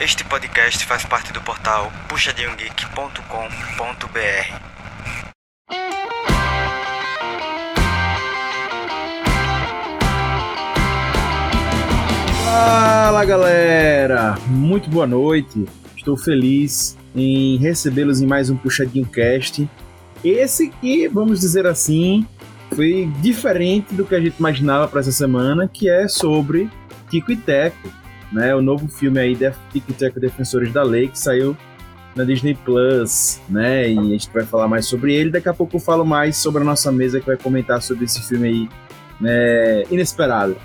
Este podcast faz parte do portal puxadinhogeek.com.br. Fala galera, muito boa noite. Estou feliz em recebê-los em mais um Puxadinho Cast. Esse que, vamos dizer assim, foi diferente do que a gente imaginava para essa semana, que é sobre Tico e Teco, né? O novo filme aí e Teco Defensores da Lei que saiu na Disney Plus, né? E a gente vai falar mais sobre ele. Daqui a pouco eu falo mais sobre a nossa mesa que vai comentar sobre esse filme aí, né? Inesperado.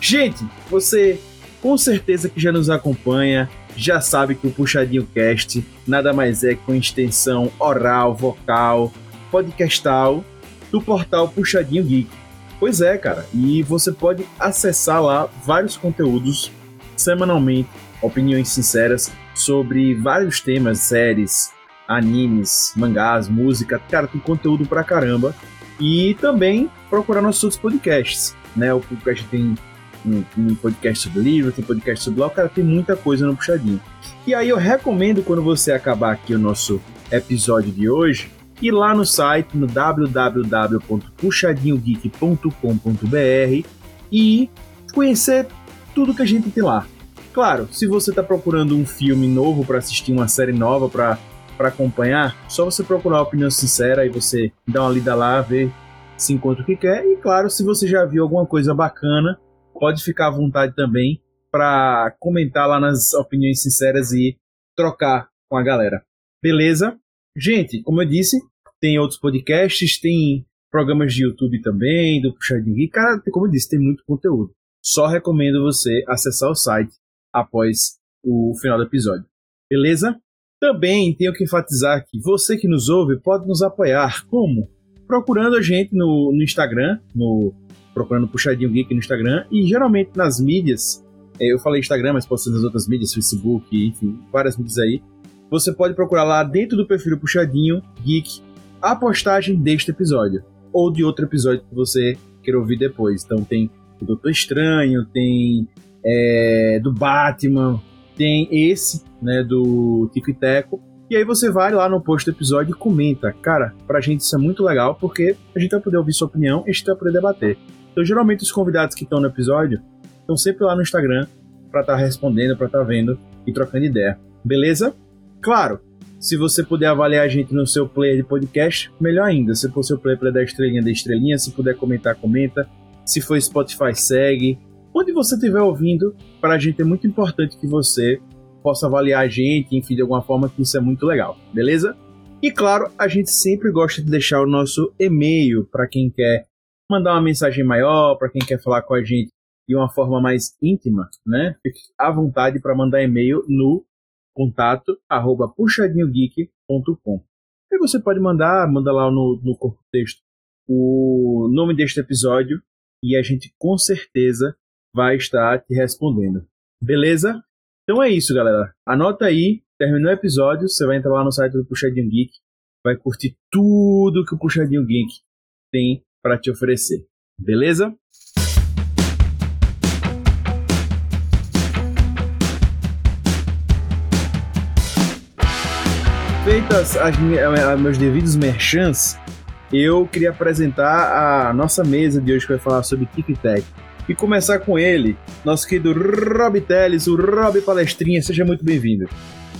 Gente, você com certeza que já nos acompanha, já sabe que o Puxadinho Cast nada mais é que uma extensão oral, vocal, podcastal do portal Puxadinho Geek. Pois é, cara, e você pode acessar lá vários conteúdos semanalmente, opiniões sinceras sobre vários temas, séries, animes, mangás, música, cara, tem conteúdo pra caramba. E também procurar nossos outros podcasts, né? O podcast tem um, um, podcast sobre livro, tem podcast sobre blog, cara, tem muita coisa no Puxadinho. E aí eu recomendo quando você acabar aqui o nosso episódio de hoje, ir lá no site no www.puxadinhogeek.com.br e conhecer tudo que a gente tem lá. Claro, se você está procurando um filme novo para assistir, uma série nova para para acompanhar, só você procurar a opinião sincera e você dá uma lida lá, ver se encontra o que quer. E claro, se você já viu alguma coisa bacana, pode ficar à vontade também para comentar lá nas opiniões sinceras e trocar com a galera. Beleza? Gente, como eu disse, tem outros podcasts, tem programas de YouTube também, do Puxadinho Geek. Cara, como eu disse, tem muito conteúdo. Só recomendo você acessar o site após o final do episódio. Beleza? Também tenho que enfatizar que você que nos ouve pode nos apoiar. Como? Procurando a gente no, no Instagram, no procurando Puxadinho Geek no Instagram e geralmente nas mídias. É, eu falei Instagram, mas pode ser nas outras mídias, Facebook, enfim, várias mídias aí. Você pode procurar lá dentro do perfil Puxadinho Geek a postagem deste episódio ou de outro episódio que você queira ouvir depois. Então tem o Doutor Estranho, tem é, do Batman, tem esse, né, do Tico e Teco. E aí você vai lá no post do episódio e comenta. Cara, pra gente isso é muito legal, porque a gente vai poder ouvir sua opinião e a gente vai poder debater. Então, geralmente, os convidados que estão no episódio estão sempre lá no Instagram para estar tá respondendo, para estar tá vendo e trocando ideia. Beleza? Claro, se você puder avaliar a gente no seu player de podcast, melhor ainda. Se for seu player, puder dar estrelinha, dê estrelinha. Se puder comentar, comenta. Se for Spotify, segue. Onde você estiver ouvindo, para a gente é muito importante que você possa avaliar a gente, enfim, de alguma forma, que isso é muito legal, beleza? E claro, a gente sempre gosta de deixar o nosso e-mail para quem quer mandar uma mensagem maior, para quem quer falar com a gente de uma forma mais íntima, né? Fique à vontade para mandar e-mail no contato arroba puxadinhogeek.com. E você pode mandar, manda lá no, no corpo texto o nome deste episódio e a gente com certeza vai estar te respondendo. Beleza? Então é isso, galera. Anota aí, terminou o episódio, você vai entrar lá no site do Puxadinho Geek, vai curtir tudo que o Puxadinho Geek tem para te oferecer. Beleza? Feitas as, as meus devidos merchants, eu queria apresentar a nossa mesa de hoje que vai falar sobre TikTok. E começar com ele, nosso querido Rob Teles, o Rob Palestrinha. Seja muito bem-vindo.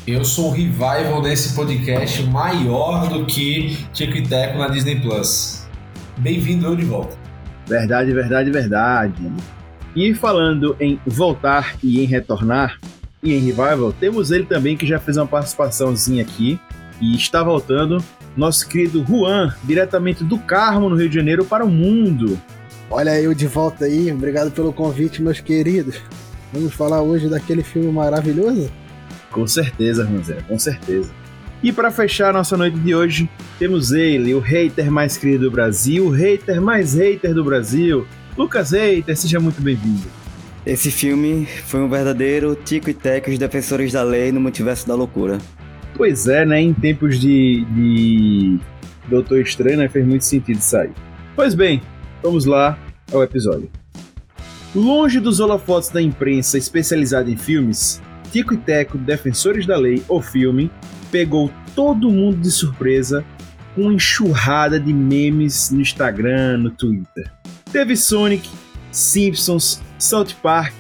Eu sou o revival desse podcast maior do que Tico e Teco na Disney Plus. Bem-vindo eu de volta. Verdade, verdade, verdade. E falando em voltar e em retornar, e em revival, temos ele também que já fez uma participaçãozinha aqui e está voltando, nosso querido Juan, diretamente do Carmo, no Rio de Janeiro, para o mundo. Olha eu de volta aí, obrigado pelo convite, meus queridos. Vamos falar hoje daquele filme maravilhoso? Com certeza, Ranzé, com certeza. E para fechar nossa noite de hoje, temos ele, o hater mais querido do Brasil, o hater mais hater do Brasil, Lucas Hater, seja muito bem-vindo. Esse filme foi um verdadeiro tico e teco os defensores da lei no multiverso da loucura. Pois é, né? Em tempos de, de Doutor Estranho, né? Fez muito sentido isso aí. Pois bem, vamos lá ao episódio. Longe dos holofotes da imprensa especializada em filmes, Tico e Teco Defensores da Lei, o filme, pegou todo mundo de surpresa com uma enxurrada de memes no Instagram, no Twitter. Teve Sonic, Simpsons, South Park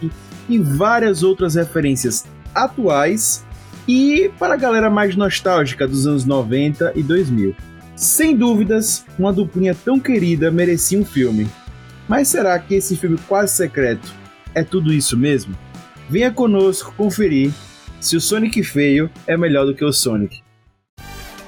e várias outras referências atuais e para a galera mais nostálgica dos anos 90 e 2000. Sem dúvidas, uma duplinha tão querida merecia um filme. Mas será que esse filme quase secreto é tudo isso mesmo? Venha conosco conferir se o Sonic feio é melhor do que o Sonic.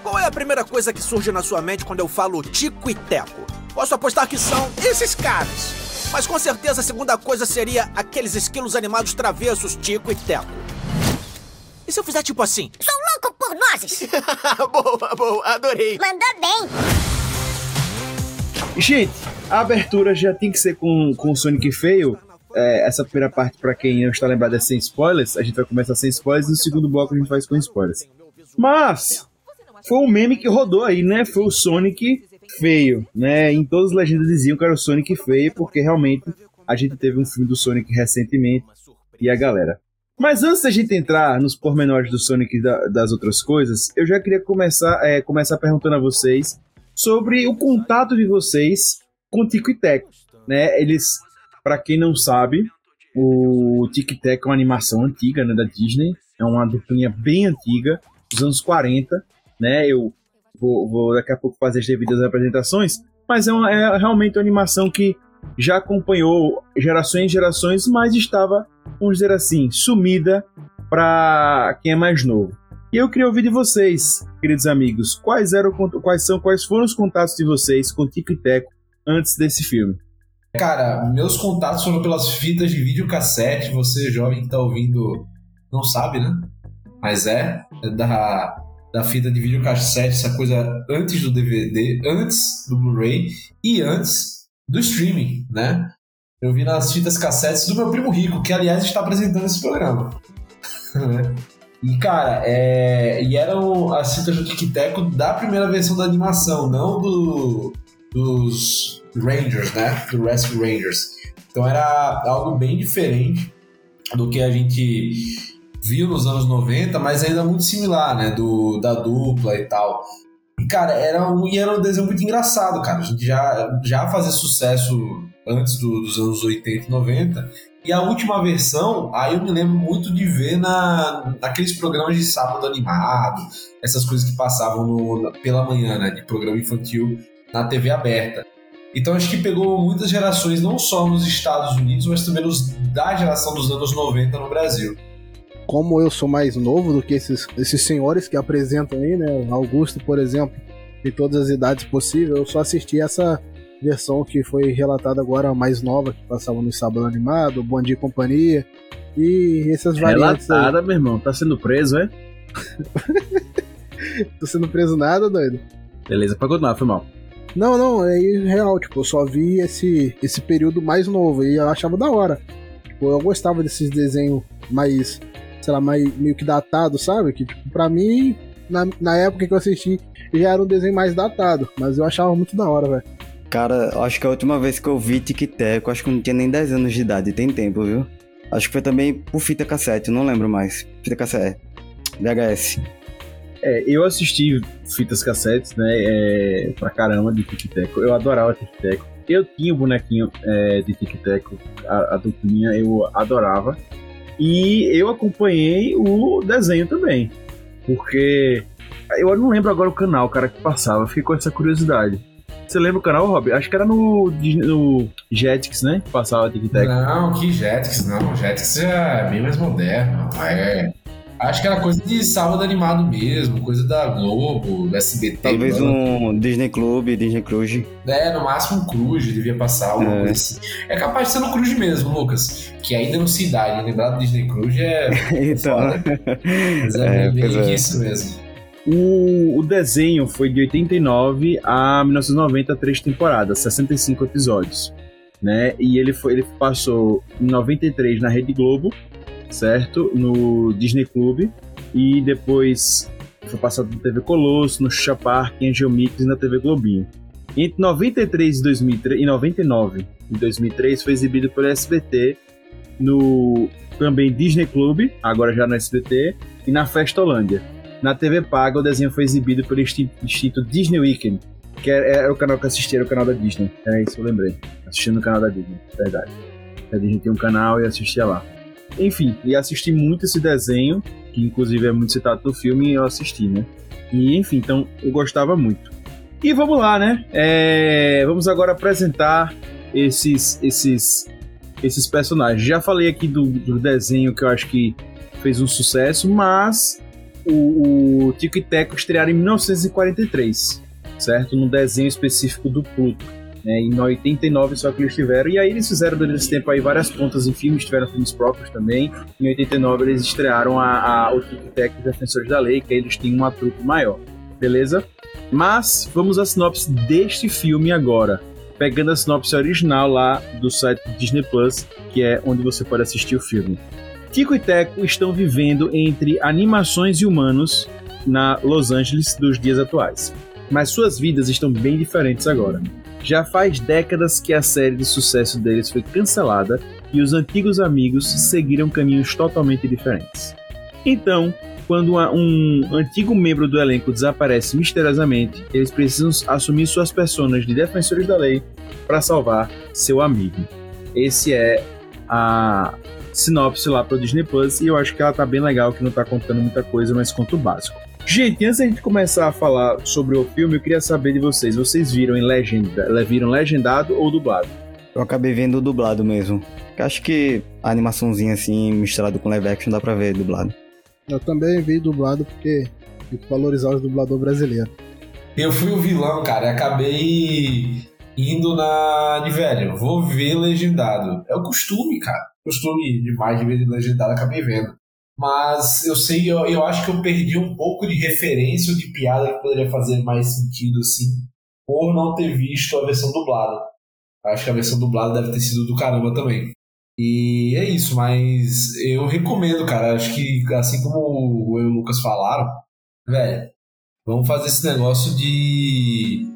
Qual é a primeira coisa que surge na sua mente quando eu falo Tico e Teco? Posso apostar que são esses caras. Mas com certeza a segunda coisa seria aqueles esquilos animados travessos Tico e Teco. E se eu fizer tipo assim? Sou louco por nozes! boa, boa, adorei. Mandou bem! Gente, a abertura já tem que ser com, com o Sonic feio. É, essa primeira parte, para quem não está lembrado, é sem spoilers. A gente vai começar sem spoilers e no segundo bloco a gente faz com spoilers. Mas foi um meme que rodou aí, né? Foi o Sonic feio, né? Em todas as legendas diziam que era o Sonic feio, porque realmente a gente teve um filme do Sonic recentemente e a galera. Mas antes da gente entrar nos pormenores do Sonic e da, das outras coisas, eu já queria começar, é, começar perguntando a vocês sobre o contato de vocês com o Tico e Teco. Né? Eles, para quem não sabe, o Tic Tac é uma animação antiga né, da Disney, é uma duplinha bem antiga, dos anos 40, né? Eu vou, vou daqui a pouco fazer as devidas apresentações, mas é, uma, é realmente uma animação que já acompanhou gerações e gerações, mas estava, vamos dizer assim, sumida para quem é mais novo. E eu queria ouvir de vocês, queridos amigos, quais eram quais são quais foram os contatos de vocês com Tico e Teco antes desse filme? Cara, meus contatos foram pelas fitas de videocassete. Você, jovem que tá ouvindo, não sabe, né? Mas é, é da, da fita de videocassete, essa coisa antes do DVD, antes do Blu-ray e antes do streaming, né? Eu vi nas fitas cassetes do meu primo rico, que aliás está apresentando esse programa. e cara, é... e eram as fitas do Tic Teco da primeira versão da animação, não do dos Rangers, né? Do Rescue Rangers. Então era algo bem diferente do que a gente viu nos anos 90, mas ainda muito similar, né? Do, da dupla e tal. E, cara, era um, e era um desenho muito engraçado, cara. A gente já, já fazia sucesso antes do, dos anos 80 e 90. E a última versão, aí eu me lembro muito de ver na, naqueles programas de sábado animado, essas coisas que passavam no, pela manhã, né? De programa infantil na TV aberta. Então acho que pegou muitas gerações, não só nos Estados Unidos, mas também nos, da geração dos anos 90 no Brasil. Como eu sou mais novo do que esses, esses senhores que apresentam aí, né? Augusto, por exemplo, de todas as idades possíveis, eu só assisti essa versão que foi relatada agora, mais nova, que passava no Sábado Animado, Bom Dia e Companhia, e essas variantes Relatada, aí. meu irmão. Tá sendo preso, é? Tô sendo preso nada, doido? Beleza, pra continuar, foi mal. Não, não, é real, tipo, eu só vi esse, esse período mais novo e eu achava da hora. Tipo, eu gostava desses desenhos mais, sei lá, mais, meio que datado, sabe? Que, tipo, pra mim, na, na época que eu assisti, já era um desenho mais datado, mas eu achava muito da hora, velho. Cara, acho que a última vez que eu vi Tic Tac, acho que eu não tinha nem 10 anos de idade, tem tempo, viu? Acho que foi também por fita cassete, não lembro mais. Fita cassete. VHS. É, eu assisti fitas cassetes, né? É, pra caramba de Tic Teco. Eu adorava Tic Teco. Eu tinha o bonequinho é, de Tic Teco, a, a duplinha, eu adorava. E eu acompanhei o desenho também. Porque eu não lembro agora o canal, cara, que passava. Fiquei com essa curiosidade. Você lembra o canal, Rob? Acho que era no, no Jetix, né? Que passava Tic Tac. Não, que Jetix, não. Jetix é bem mais moderno. É, Acho que era coisa de sábado animado mesmo, coisa da Globo, do SBT. Talvez um Disney Club, Disney Cruise. É, no máximo um Cruise devia passar alguma É. coisa assim. É capaz de ser no Cruise mesmo, Lucas. Que ainda não se dá, né? Lembrar do Disney Cruise é. então. foda. Mas é, É, bem é. isso mesmo. O, o desenho foi de 89 a 1990, três temporadas, 65 episódios. Né? E ele, foi, ele passou em 93 na Rede Globo, certo? No Disney Club. E depois foi passado na TV Colosso, no Xuxa Park, em Geomix e na TV Globinho. Entre 93 e, 2003, e 99 e 2003 foi exibido pelo SBT no também Disney Club, agora já no SBT, e na Festolândia. Na TV Paga, o desenho foi exibido pelo Instituto Disney Weekend, que era, era, o canal que eu assistia, era o canal da Disney. É isso, eu lembrei. Assistindo no canal da Disney, verdade. A Disney tem um canal e assistia lá. Enfim, e assisti muito esse desenho, que inclusive é muito citado no filme, e eu assisti, né? E enfim, então eu gostava muito. E vamos lá, né? É, vamos agora apresentar esses, esses, esses personagens. Já falei aqui do, do desenho que eu acho que fez um sucesso, mas o, o Tico e Teco estrearam em 1943, certo? No desenho específico do Pluto. Né? Em 89 só que eles tiveram. E aí eles fizeram durante esse tempo aí várias pontas em filmes, tiveram filmes próprios também. Em 89 eles estrearam a, a, o Tico e Teco Defensores da Lei, que aí eles têm uma trupe maior. Beleza? Mas vamos à sinopse deste filme agora pegando a sinopse original lá do site Disney Plus, que é onde você pode assistir o filme. Tico e Teco estão vivendo entre animações e humanos na Los Angeles dos dias atuais. Mas suas vidas estão bem diferentes agora. Já faz décadas que a série de sucesso deles foi cancelada e os antigos amigos seguiram caminhos totalmente diferentes. Então, quando um antigo membro do elenco desaparece misteriosamente, eles precisam assumir suas personas de defensores da lei para salvar seu amigo. Esse é a sinopse lá pro Disney Plus e eu acho que ela tá bem legal, que não tá contando muita coisa, mas conta o básico. Gente, antes da gente começar a falar sobre o filme, eu queria saber de vocês. Vocês viram em legenda, viram legendado ou dublado? Eu acabei vendo dublado mesmo. Acho que a animaçãozinha assim, misturado com live action, dá pra ver dublado. Eu também vi dublado porque tem que valorizar o dublador brasileiro. Eu fui o vilão, cara, e acabei indo na de velho, vou ver legendado. É o costume, cara. Costume demais de ver legendado, acabei vendo. Mas eu sei, eu, eu acho que eu perdi um pouco de referência ou de piada que poderia fazer mais sentido assim, por não ter visto a versão dublada. Acho que a versão dublada deve ter sido do caramba também. E é isso, mas eu recomendo, cara. Acho que assim como eu e o Lucas falaram, velho, vamos fazer esse negócio de,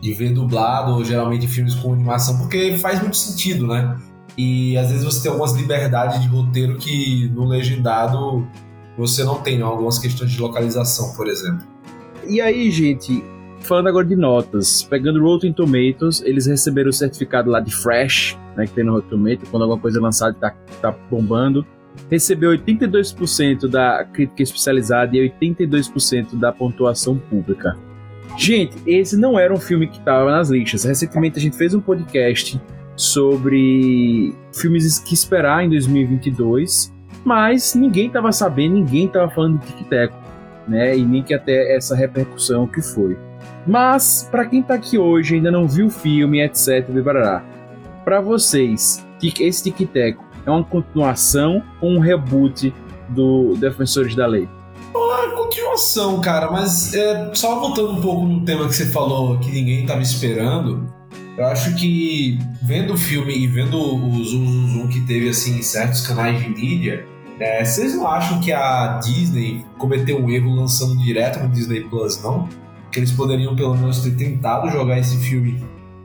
de ver dublado, ou geralmente filmes com animação, porque faz muito sentido, né? E às vezes você tem algumas liberdades de roteiro que no legendado você não tem, né? algumas questões de localização, por exemplo. E aí, gente, falando agora de notas, pegando Rotten Tomatoes, eles receberam o certificado lá de Fresh, né, que tem no Rotten Tomatoes, quando alguma coisa é lançada tá, tá bombando. Recebeu 82% da crítica especializada e 82% da pontuação pública. Gente, esse não era um filme que estava nas listas. Recentemente a gente fez um podcast sobre filmes que esperar em 2022, mas ninguém estava sabendo, ninguém estava falando de Tic Teco, né? E nem que até essa repercussão que foi. Mas, para quem tá aqui hoje ainda não viu o filme, etc, para vocês, esse Tic Teco é uma continuação ou um reboot do Defensores da Lei? Uma continuação, cara, mas é, só voltando um pouco no tema que você falou que ninguém tava esperando, eu acho que vendo o filme e vendo o zoom, zoom que teve assim em certos canais de mídia, é, vocês não acham que a Disney cometeu um erro lançando direto no Disney Plus, não? que eles poderiam pelo menos ter tentado jogar esse filme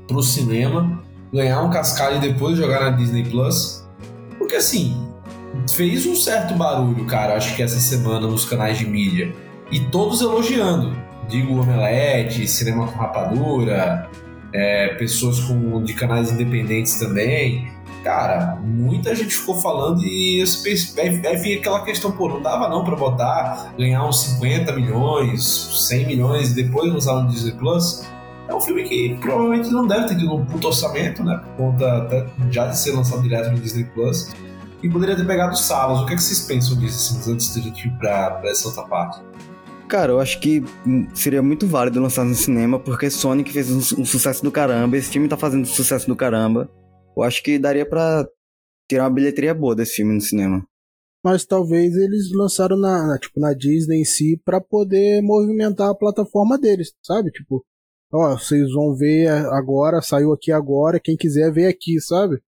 pro cinema, ganhar um cascalho e depois jogar na Disney Plus. Porque assim, fez um certo barulho, cara, acho que essa semana nos canais de mídia. E todos elogiando. Digo Omelete, Cinema com Rapadura, é, pessoas com, de canais independentes também. Cara, muita gente ficou falando e aí vir aquela questão, pô, não dava não pra botar, ganhar uns 50 milhões, 100 milhões e depois usar no Disney Plus. É um filme que provavelmente não deve ter tido um puto orçamento, né? Por conta até já de ser lançado direto no Disney Plus. E poderia ter pegado salas. O que, é que vocês pensam disso assim, antes de a gente ir pra, pra essa outra parte? Cara, eu acho que seria muito válido lançar no cinema, porque Sonic fez um, um sucesso do caramba, esse filme tá fazendo sucesso do caramba. Eu acho que daria para tirar uma bilheteria boa desse filme no cinema. Mas talvez eles lançaram na, na tipo, na Disney em si para poder movimentar a plataforma deles, sabe? Tipo, ó, vocês vão ver agora, saiu aqui agora, quem quiser ver aqui, sabe?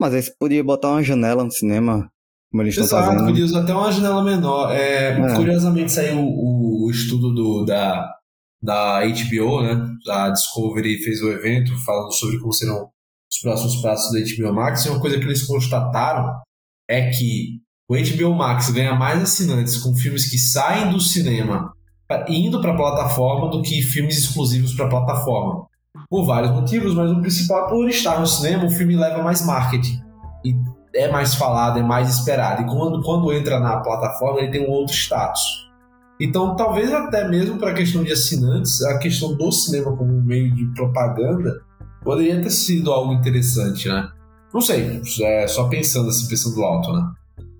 Mas aí você podia botar uma janela no cinema, como eles estão fazendo. podia usar até uma janela menor. É, é. Curiosamente saiu o, o estudo do, da, da HBO, né? A Discovery fez o evento falando sobre como serão os próximos passos da HBO Max, e uma coisa que eles constataram é que o HBO Max ganha mais assinantes com filmes que saem do cinema indo para a plataforma do que filmes exclusivos para a plataforma. Por vários motivos, mas o principal é por estar no cinema, o filme leva mais marketing. É mais falado, é mais esperado. E quando, quando entra na plataforma, ele tem um outro status. Então, talvez até mesmo para a questão de assinantes, a questão do cinema como meio de propaganda poderia ter sido algo interessante, né? Não sei, é só pensando assim, pensando alto, né?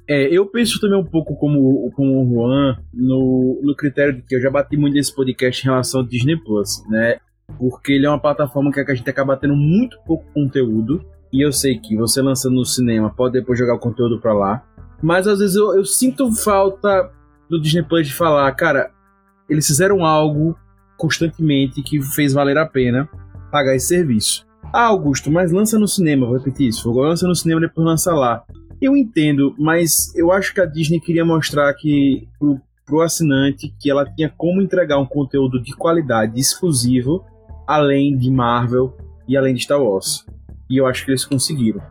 É, eu penso também um pouco como, como o Juan no, no critério de que eu já bati muito nesse podcast em relação ao Disney Plus, né? Porque ele é uma plataforma que a gente acaba tendo muito pouco conteúdo. E eu sei que você lançando no cinema pode depois jogar o conteúdo pra lá. Mas às vezes eu, eu sinto falta do Disney Plus de falar, cara, eles fizeram algo constantemente que fez valer a pena pagar esse serviço. Ah, Augusto, mas lança no cinema, vou repetir isso. Lança no cinema depois lança lá. Eu entendo, mas eu acho que a Disney queria mostrar que pro, pro assinante que ela tinha como entregar um conteúdo de qualidade exclusivo, além de Marvel e além de Star Wars. E eu acho que eles conseguiram,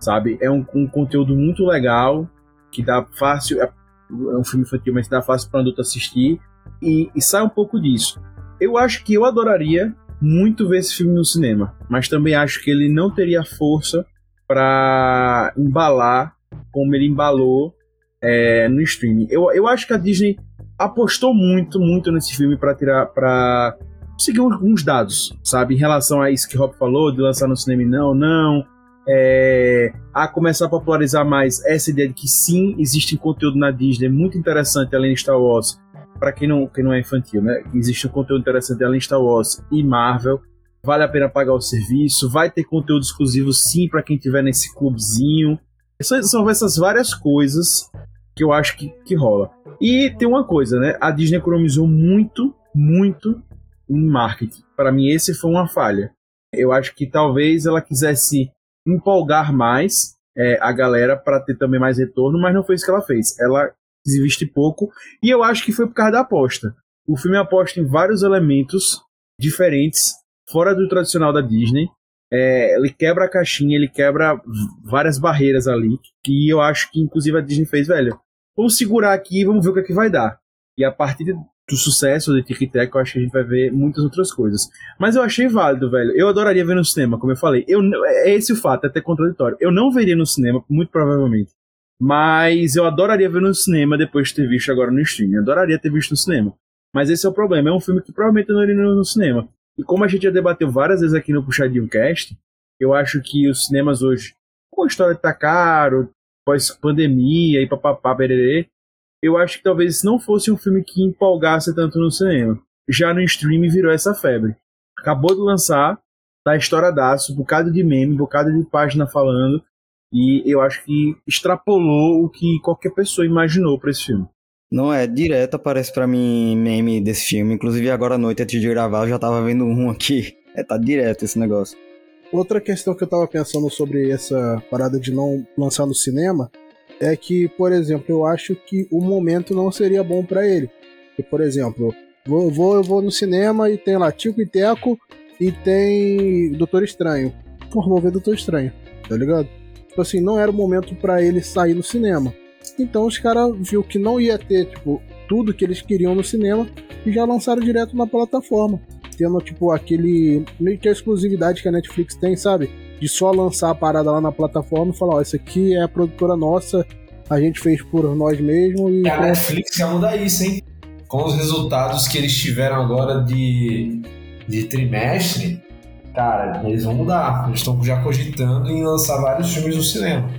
sabe? É um, um conteúdo muito legal, que dá fácil. É, é um filme infantil, mas dá fácil para adulto assistir. E, e sai um pouco disso. Eu acho que eu adoraria muito ver esse filme no cinema, mas também acho que ele não teria força para embalar como ele embalou é, no streaming. Eu, eu acho que a Disney apostou muito, muito nesse filme para tirar, para conseguir alguns dados, sabe, em relação a isso que Rob falou de lançar no cinema não, não, é, a começar a popularizar mais essa ideia de que sim, existe conteúdo na Disney muito interessante além de Star Wars. Para quem não, quem não é infantil, né? Existe um conteúdo interessante além de Star Wars e Marvel vale a pena pagar o serviço, vai ter conteúdo exclusivo sim para quem tiver nesse clubezinho. São, são essas várias coisas que eu acho que, que rola. E tem uma coisa, né? A Disney economizou muito, muito em marketing. Para mim, esse foi uma falha. Eu acho que talvez ela quisesse empolgar mais é, a galera para ter também mais retorno, mas não foi isso que ela fez. Ela quis investir pouco e eu acho que foi por causa da aposta. O filme aposta em vários elementos diferentes fora do tradicional da Disney. É, ele quebra a caixinha, ele quebra várias barreiras ali, que eu acho que inclusive a Disney fez, velho. Vamos segurar aqui e vamos ver o que, é que vai dar. E a partir do sucesso de Tic Tac, eu acho que a gente vai ver muitas outras coisas. Mas eu achei válido, velho. Eu adoraria ver no cinema, como eu falei. Eu, é esse o fato, é até contraditório. Eu não veria no cinema, muito provavelmente. Mas eu adoraria ver no cinema depois de ter visto agora no streaming. Adoraria ter visto no cinema. Mas esse é o problema. É um filme que provavelmente eu não iria no cinema. E como a gente já debateu várias vezes aqui no Puxadinho Cast, eu acho que os cinemas hoje, com a história de tá caro, pós-pandemia e papapá, bererê, eu acho que talvez não fosse um filme que empolgasse tanto no cinema. Já no streaming virou essa febre. Acabou de lançar, tá estouradaço, um bocado de meme, um bocado de página falando, e eu acho que extrapolou o que qualquer pessoa imaginou para esse filme. Não é, direto aparece para mim meme desse filme. Inclusive agora à noite, antes de gravar, eu já tava vendo um aqui. É, tá direto esse negócio. Outra questão que eu tava pensando sobre essa parada de não lançar no cinema é que, por exemplo, eu acho que o momento não seria bom para ele. Porque, por exemplo, vou, vou, eu vou no cinema e tem lá Tico e Teco e tem Doutor Estranho. Pô, vou ver Doutor Estranho, tá ligado? Tipo assim, não era o momento para ele sair no cinema. Então os caras viu que não ia ter, tipo, tudo que eles queriam no cinema e já lançaram direto na plataforma. Tendo, tipo, aquele. meio que a exclusividade que a Netflix tem, sabe? De só lançar a parada lá na plataforma e falar, ó, isso aqui é a produtora nossa, a gente fez por nós mesmos e. A Netflix quer mudar isso, hein? Com os resultados que eles tiveram agora de, de trimestre, cara, eles vão mudar. Eles estão já cogitando em lançar vários filmes no cinema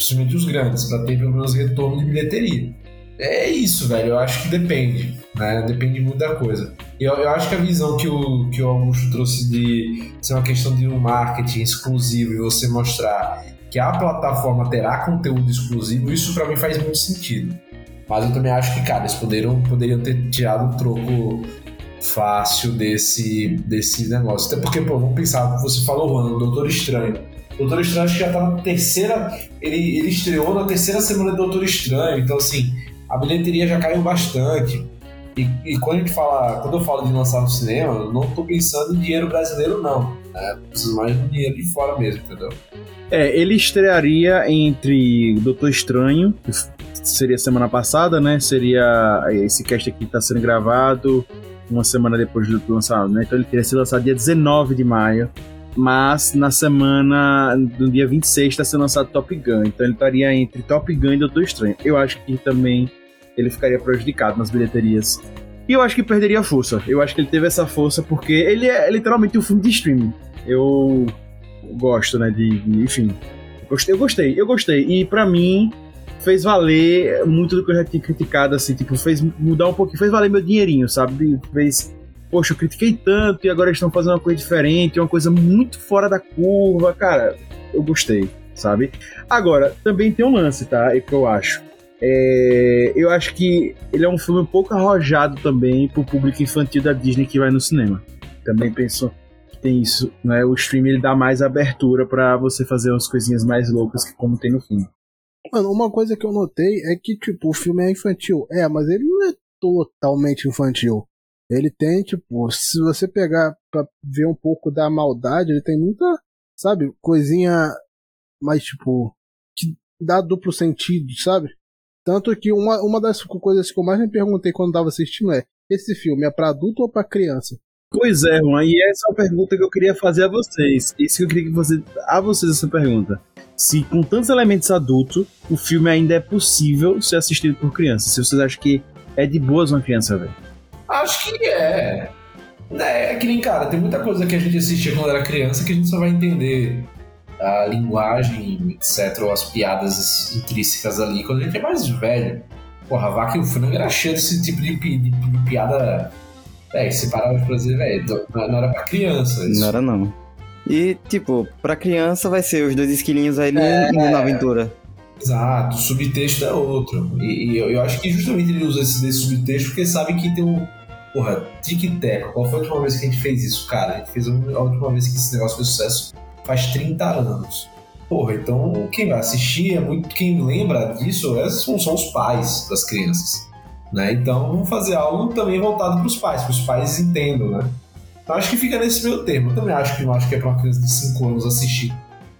principalmente os grandes, para ter pelo menos retorno de bilheteria. É isso, velho. Eu acho que depende, né? Depende muito da coisa. Eu, eu acho que a visão que o, que o Augusto trouxe de ser uma questão de um marketing exclusivo e você mostrar que a plataforma terá conteúdo exclusivo, isso para mim faz muito sentido. Mas eu também acho que, cara, eles poderiam, poderiam ter tirado um troco fácil desse, desse negócio. Até porque, pô, vamos pensar, você falou, Juan, o Doutor Estranho. Doutor Estranho acho que já tá na terceira. Ele, ele estreou na terceira semana do Doutor Estranho, então assim, a bilheteria já caiu bastante. E, e, quando a gente fala, quando eu falo de lançar no cinema, eu não tô pensando em dinheiro brasileiro, não. É, precisa mais do dinheiro de fora mesmo, entendeu? É, ele estrearia entre Doutor Estranho, que seria semana passada, né? Seria esse cast aqui que tá sendo gravado uma semana depois do lançamento, né? Então ele teria sido lançado dia 19 de maio. Mas na semana, no dia 26, está sendo lançado Top Gun. Então ele estaria entre Top Gun e Doutor Estranho. Eu acho que também ele ficaria prejudicado nas bilheterias. E eu acho que perderia força. Eu acho que ele teve essa força porque ele é literalmente um filme de streaming. Eu gosto, né? De, de enfim. Eu gostei, eu gostei. E para mim, fez valer muito do que eu já tinha criticado, assim, tipo, fez mudar um pouquinho, fez valer meu dinheirinho, sabe? Fez, poxa, eu critiquei tanto e agora eles estão fazendo uma coisa diferente, uma coisa muito fora da curva, cara, eu gostei, sabe? Agora, também tem um lance, tá? É que eu acho. É, eu acho que ele é um filme um pouco arrojado também pro público infantil da Disney que vai no cinema. Também penso que tem isso, né? O stream ele dá mais abertura para você fazer umas coisinhas mais loucas que como tem no filme. Mano, uma coisa que eu notei é que, tipo, o filme é infantil. É, mas ele não é totalmente infantil. Ele tem, tipo, se você pegar pra ver um pouco da maldade, ele tem muita, sabe, coisinha mais, tipo, que dá duplo sentido, sabe? Tanto que uma, uma das coisas que eu mais me perguntei quando tava assistindo é: esse filme é para adulto ou para criança? Pois é, Juan, e essa é uma pergunta que eu queria fazer a vocês. Isso que eu queria que você. A vocês essa pergunta. Se com tantos elementos adultos, o filme ainda é possível ser assistido por crianças. Se vocês acham que é de boas uma criança ver. Acho que é. É, é que nem, cara, tem muita coisa que a gente assistia quando era criança que a gente só vai entender a linguagem, etc., ou as piadas intrínsecas ali quando a gente é mais velho. Porra, a vaca e o frango era cheio desse tipo de, de, de piada é, se parar pra fazer, velho, não era pra criança. Isso. Não era não. E, tipo, pra criança vai ser os dois esquilinhos aí é, na aventura. Exato, o subtexto é outro. E, e eu, eu, acho que justamente ele usa esse, esse subtexto porque sabe que tem um. Porra, tic-tac. Qual foi a última vez que a gente fez isso, cara? A gente fez a última vez que esse negócio fez sucesso faz 30 anos. Porra, então quem vai assistir é muito. Quem lembra disso é, são, são os pais das crianças. Né? Então vamos fazer algo também voltado para os pais, para os pais entendam, né? Então acho que fica nesse meio termo. Eu também acho que não acho que é para uma criança de 5 anos assistir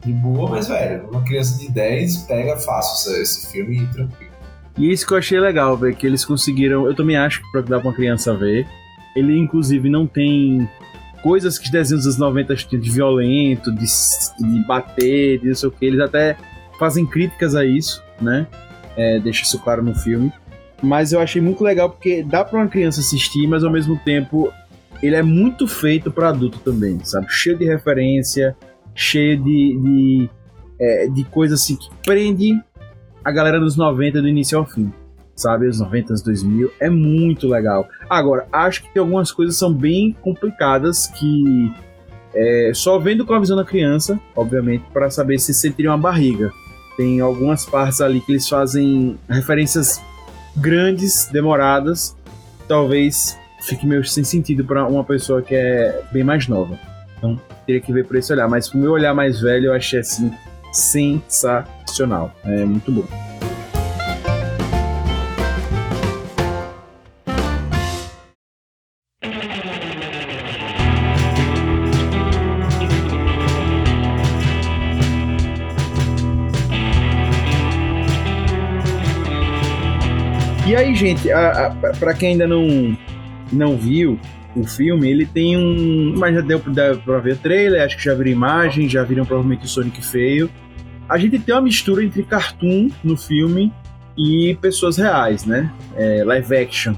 de boa, mas velho, uma criança de 10 pega fácil esse, filme e tranquilo. E isso que eu achei legal, ver que eles conseguiram. Eu também acho que para dar para uma criança ver. Ele inclusive não tem coisas que os desenhos dos 90 tinham de violento, de, de bater, de não sei o que. Eles até fazem críticas a isso, né? É, deixa isso claro no filme mas eu achei muito legal porque dá para uma criança assistir, mas ao mesmo tempo ele é muito feito para adulto também, sabe? Cheio de referência, cheio de, de, é, de coisa assim que prende a galera dos 90 do início ao fim, sabe? Os 90, os 2000, é muito legal. Agora, acho que algumas coisas são bem complicadas que é, só vendo com a visão da criança, obviamente, para saber se sentiria uma barriga. Tem algumas partes ali que eles fazem referências grandes, demoradas, talvez fique meio sem sentido para uma pessoa que é bem mais nova. Então, teria que ver por esse olhar. Mas pro meu olhar mais velho, eu achei assim sensacional. É muito bom. Aí, gente, para quem ainda não, não viu o filme, ele tem um. Mas já deu pra ver trailer, acho que já viram imagem, já viram provavelmente o Sonic feio. A gente tem uma mistura entre cartoon no filme e pessoas reais, né? É, live action.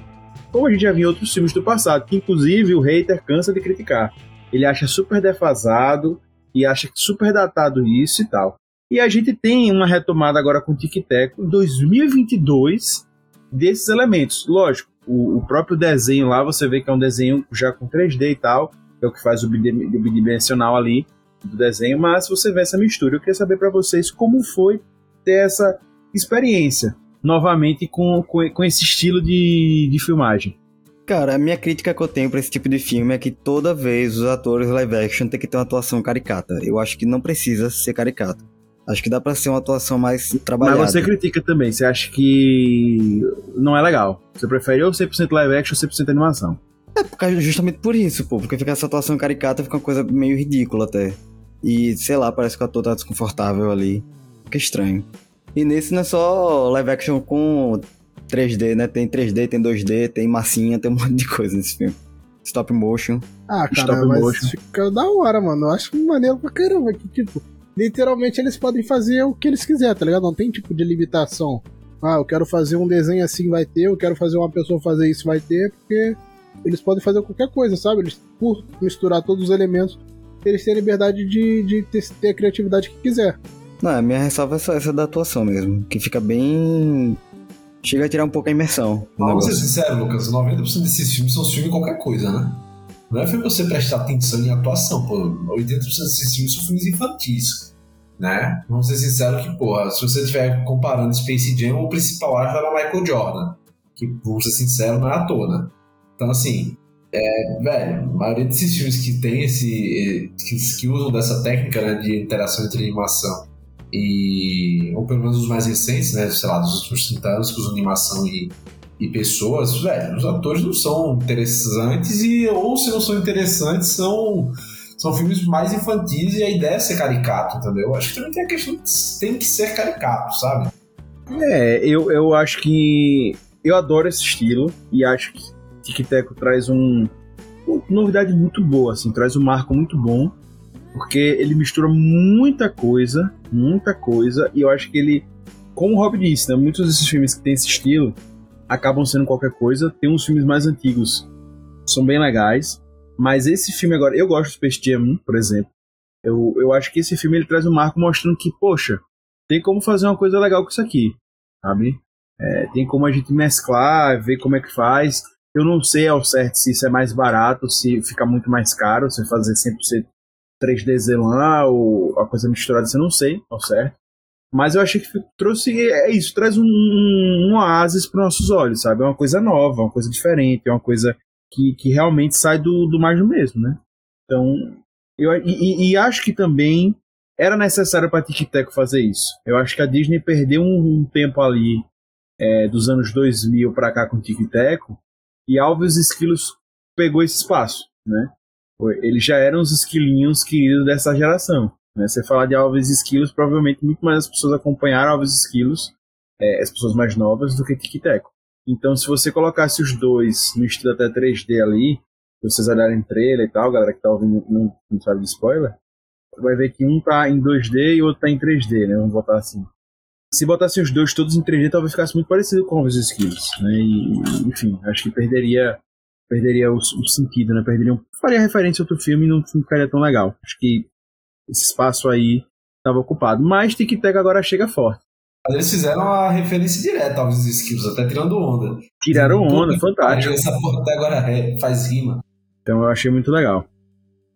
Como a gente já viu em outros filmes do passado, que inclusive o hater cansa de criticar. Ele acha super defasado e acha super datado isso e tal. E a gente tem uma retomada agora com o Tic Tac em 2022 desses elementos. Lógico, o, o, próprio desenho lá, você vê que é um desenho já com 3D e tal, é o que faz o bidimensional ali do desenho, mas você vê essa mistura. Eu queria saber para vocês como foi ter essa experiência novamente com, com, com esse estilo de, de filmagem. Cara, a minha crítica que eu tenho pra esse tipo de filme é que toda vez os atores live action tem que ter uma atuação caricata. Eu acho que não precisa ser caricato. Acho que dá pra ser uma atuação mais trabalhada. Mas você critica também, você acha que não é legal. Você prefere ou 100% live action ou 100% animação. É, É por causa- justamente por isso, pô. Porque fica essa atuação caricata, fica uma coisa meio ridícula até. E, sei lá, parece que o ator tá desconfortável ali. Fica estranho. E nesse não é só live action com 3D, né? Tem 3D, tem 2D, tem massinha, tem um monte de coisa nesse filme. Stop motion. Ah, cara, Stop mas motion. fica da hora, mano. Eu acho maneiro pra caramba. Que, tipo, literalmente eles podem fazer o que eles quiserem, tá ligado? Não tem tipo de limitação. Ah, eu quero fazer um desenho assim, vai ter. Eu quero fazer uma pessoa fazer isso, vai ter. Porque eles podem fazer qualquer coisa, sabe? Eles, por misturar todos os elementos, eles têm a liberdade de, de ter, ter a criatividade que quiser. Não, a minha ressalva é só essa da atuação mesmo. Que fica bem. Chega a tirar um pouco a imersão Vamos ser sinceros, Lucas, 90% desses filmes são filmes de qualquer coisa, né? Não é filme você prestar atenção em atuação, pô. 80% desses filmes são filmes infantis, né? Vamos ser sinceros que, porra, se você estiver comparando Space Jam, o principal arco era Michael Jordan. Que, vamos ser sinceros, não é à toa? Então, assim, é, velho, a maioria desses filmes que tem esse. que, que usam dessa técnica né, de interação entre animação e. ou pelo menos os mais recentes, né? Sei lá, dos últimos 30 anos que usam animação e, e pessoas, velho, os atores não são interessantes e, ou se não são interessantes, são. São filmes mais infantis e a ideia é ser caricato, entendeu? Acho que também tem a questão de tem que ser caricato, sabe? É, eu, eu acho que. Eu adoro esse estilo e acho que Tic Teco traz um, uma novidade muito boa, assim, traz um marco muito bom, porque ele mistura muita coisa, muita coisa, e eu acho que ele, como o Rob disse, né, muitos desses filmes que tem esse estilo acabam sendo qualquer coisa. Tem uns filmes mais antigos são bem legais, mas esse filme agora, eu gosto do Space Jam 1, por exemplo. Eu, eu acho que esse filme ele traz um marco mostrando que, poxa, tem como fazer uma coisa legal com isso aqui, sabe? É, tem como a gente mesclar, ver como é que faz. Eu não sei ao certo se isso é mais barato, se fica muito mais caro, se fazer 100% 3D lá ou a coisa misturada, eu não sei ao certo. Mas eu achei que trouxe, é isso, traz um, um, um oásis para nossos olhos, sabe? É uma coisa nova, uma coisa diferente, é uma coisa que, que realmente sai do, do mais do mesmo, né? Então, eu, e, e- acho que também era necessário para Tic Teco fazer isso. Eu acho que a Disney perdeu um, um tempo ali é, dos anos 2000 para cá com Tic Teco e Alves Esquilos pegou esse espaço, né? Eles já eram os esquilinhos queridos dessa geração. Né? Você falar de Alves Esquilos, provavelmente muito mais as pessoas acompanharam Alves Esquilos, é, as pessoas mais novas, do que Tic Teco. Então, se você colocasse os dois no estilo até 3D ali, vocês olharem trailer e tal, galera que tá ouvindo não, não sabe de spoiler, vai ver que um tá em 2D e o outro tá em 3D, né? Vamos botar assim. Se botasse os dois todos em 3D, talvez ficasse muito parecido com os skills, né? E, enfim, acho que perderia perderia o, o sentido, né? Perderia faria referência a outro filme e não ficaria tão legal. Acho que esse espaço aí estava ocupado. Mas Tic Tac agora chega forte. Mas eles fizeram a referência direta aos skills, até tirando onda. Tiraram onda, fantástico. Essa porra até agora é- faz rima. Então eu achei muito legal.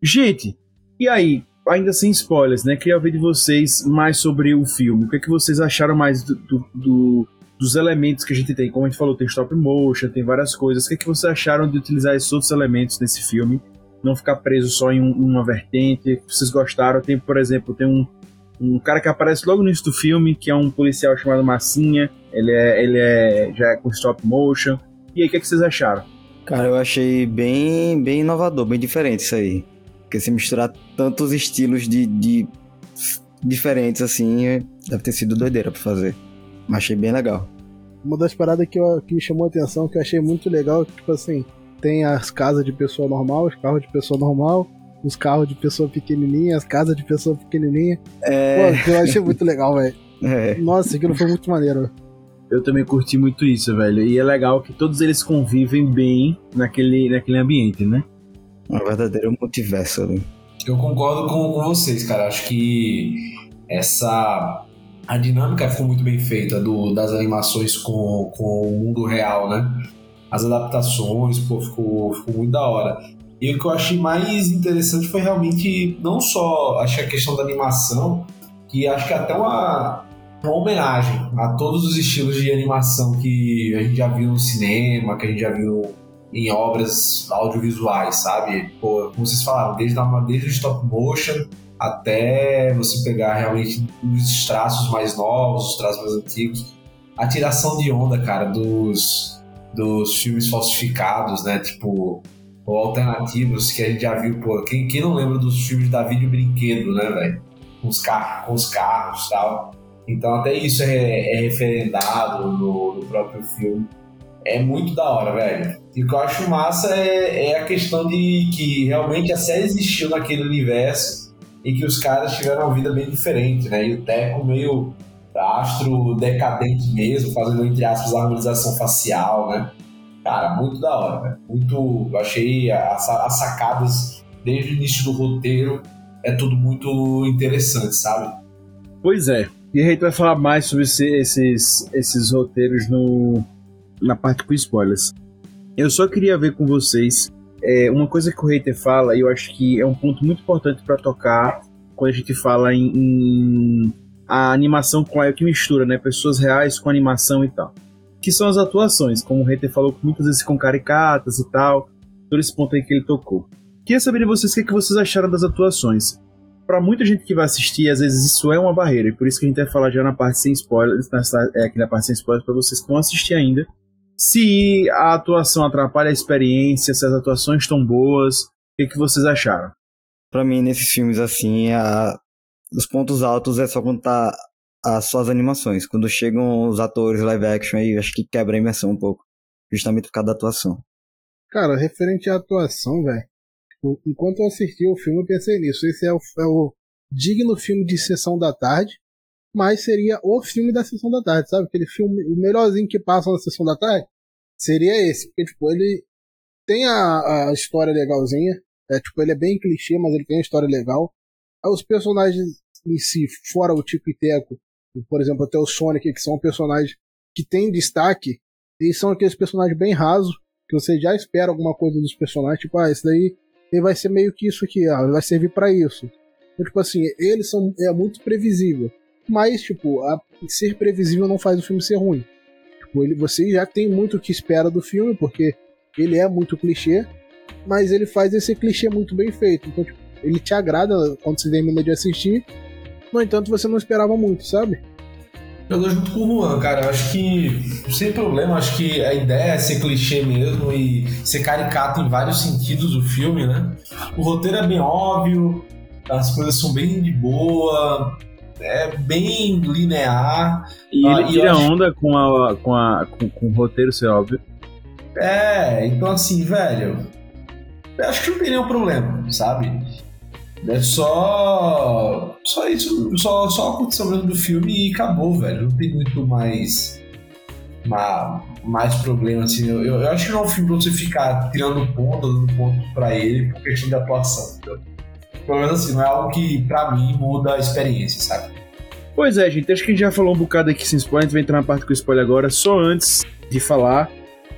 Gente, e aí, ainda sem spoilers, né? Queria ouvir de vocês mais sobre o filme. O que, é que vocês acharam mais do, do- do- dos elementos que a gente tem? Como a gente falou, tem stop motion, tem várias coisas. O que, é que vocês acharam de utilizar esses outros elementos nesse filme? Não ficar preso só em um- uma vertente. Vocês gostaram? Tem, por exemplo, tem um, um cara que aparece logo no início do filme, que é um policial chamado Massinha. Ele é, ele é já é com stop motion. E aí, o que, é que vocês acharam? Cara, eu achei bem, bem inovador, bem diferente isso aí. Porque se misturar tantos estilos de, de diferentes assim, deve ter sido doideira pra fazer. Mas achei bem legal. Uma das paradas que, eu- que me chamou a atenção, que eu achei muito legal, que, tipo assim, tem as casas de pessoa normal, os carros de pessoa normal, os carros de pessoa pequenininha, as casas de pessoa pequenininha. É, Pô, eu achei muito legal, velho. é. Nossa, aquilo foi muito maneiro. Eu também curti muito isso, velho. E é legal que todos eles convivem bem naquele, naquele ambiente, né? Um verdadeiro multiverso ali. Eu concordo com, com vocês, cara. Acho que essa. A dinâmica ficou muito bem feita do, das animações com, com o mundo real, né? As adaptações, pô, ficou, ficou muito da hora. E o que eu achei mais interessante foi realmente não só acho a questão da animação, que acho que é até uma, uma homenagem a todos os estilos de animação que a gente já viu no cinema, que a gente já viu em obras audiovisuais, sabe? Pô, como vocês falaram, desde, a- desde o stop motion até você pegar realmente os traços mais novos, os traços mais antigos. A tiração de onda, cara, dos, dos filmes falsificados, né? Tipo, ou alternativos que a gente já viu, pô. Quem, quem não lembra dos filmes da Vídeo Brinquedo, né, velho? Com os carros, com os carros e tal. Então até isso é, é referendado no, no, próprio filme. É muito da hora, velho. E o que eu acho massa é, é a questão de que realmente a série existiu naquele universo e que os caras tiveram uma vida bem diferente, né? E o Teco meio astro decadente mesmo, fazendo entre aspas harmonização facial, né? Cara, muito da hora, velho. Muito. Eu achei as, as sacadas desde o início do roteiro é tudo muito interessante, sabe? Pois é. E a gente vai falar mais sobre esse, esses, esses roteiros no, na parte com spoilers. Eu só queria ver com vocês é, uma coisa que o hater fala, e eu acho que é um ponto muito importante para tocar quando a gente fala em, em a animação com a que mistura, né, pessoas reais com animação e tal. Que são as atuações, como o hater falou, muitas vezes com caricatas e tal, todo esse ponto aí que ele tocou. Queria saber de vocês o que, é que vocês acharam das atuações para muita gente que vai assistir, às vezes isso é uma barreira, e por isso que a gente vai falar já na parte sem spoilers, nessa, é, aqui na parte sem spoilers para vocês que vão assistir ainda. Se a atuação atrapalha a experiência, se as atuações estão boas, o que, que vocês acharam? Para mim, nesses filmes assim, a... os pontos altos é só contar as suas animações. Quando chegam os atores live action aí, acho que quebra a imersão um pouco, justamente por causa da atuação. Cara, referente à atuação, velho, enquanto eu assisti o filme, eu pensei nisso. Esse é o, é o digno filme de sessão da tarde, mas seria o filme da sessão da tarde, sabe? Aquele filme, o melhorzinho que passa na sessão da tarde, seria esse. Porque, tipo, ele tem a, a história legalzinha, é, tipo, ele é bem clichê, mas ele tem a história legal. Os personagens em si, fora o Tico e Teco, por exemplo, até o Sonic, que são personagens que têm destaque, eles são aqueles personagens bem rasos, que você já espera alguma coisa dos personagens, tipo, ah, esse daí ele vai ser meio que isso aqui, ah, vai servir para isso. Então, tipo assim, eles são é muito previsível. Mas, tipo, a, ser previsível não faz o filme ser ruim. Tipo, ele, você já tem muito o que espera do filme, porque ele é muito clichê, mas ele faz esse clichê muito bem feito. Então, tipo, ele te agrada quando você termina de assistir. No entanto, você não esperava muito, sabe? Eu dou junto com o Juan, cara. Eu acho que, sem problema, acho que a ideia é ser clichê mesmo e ser caricato em vários sentidos o filme, né? O roteiro é bem óbvio, as coisas são bem de boa, é bem linear. E ele ah, tira acho... onda com, a, com, a, com, com o roteiro ser óbvio. É, então assim, velho, eu acho que não tem nenhum problema, sabe? É só. Só isso. Só, só a condição mesmo do filme e acabou, velho. Não tem muito mais. Mais, mais problema, assim. Eu, eu, acho que não é um filme pra você ficar tirando ponto, dando ponto pra ele por questão de atuação. Entendeu? Pelo menos assim, não é algo que pra mim muda a experiência, sabe? Pois é, gente. Acho que a gente já falou um bocado aqui sem spoiler. A gente vai entrar na parte com spoiler agora. Só antes de falar,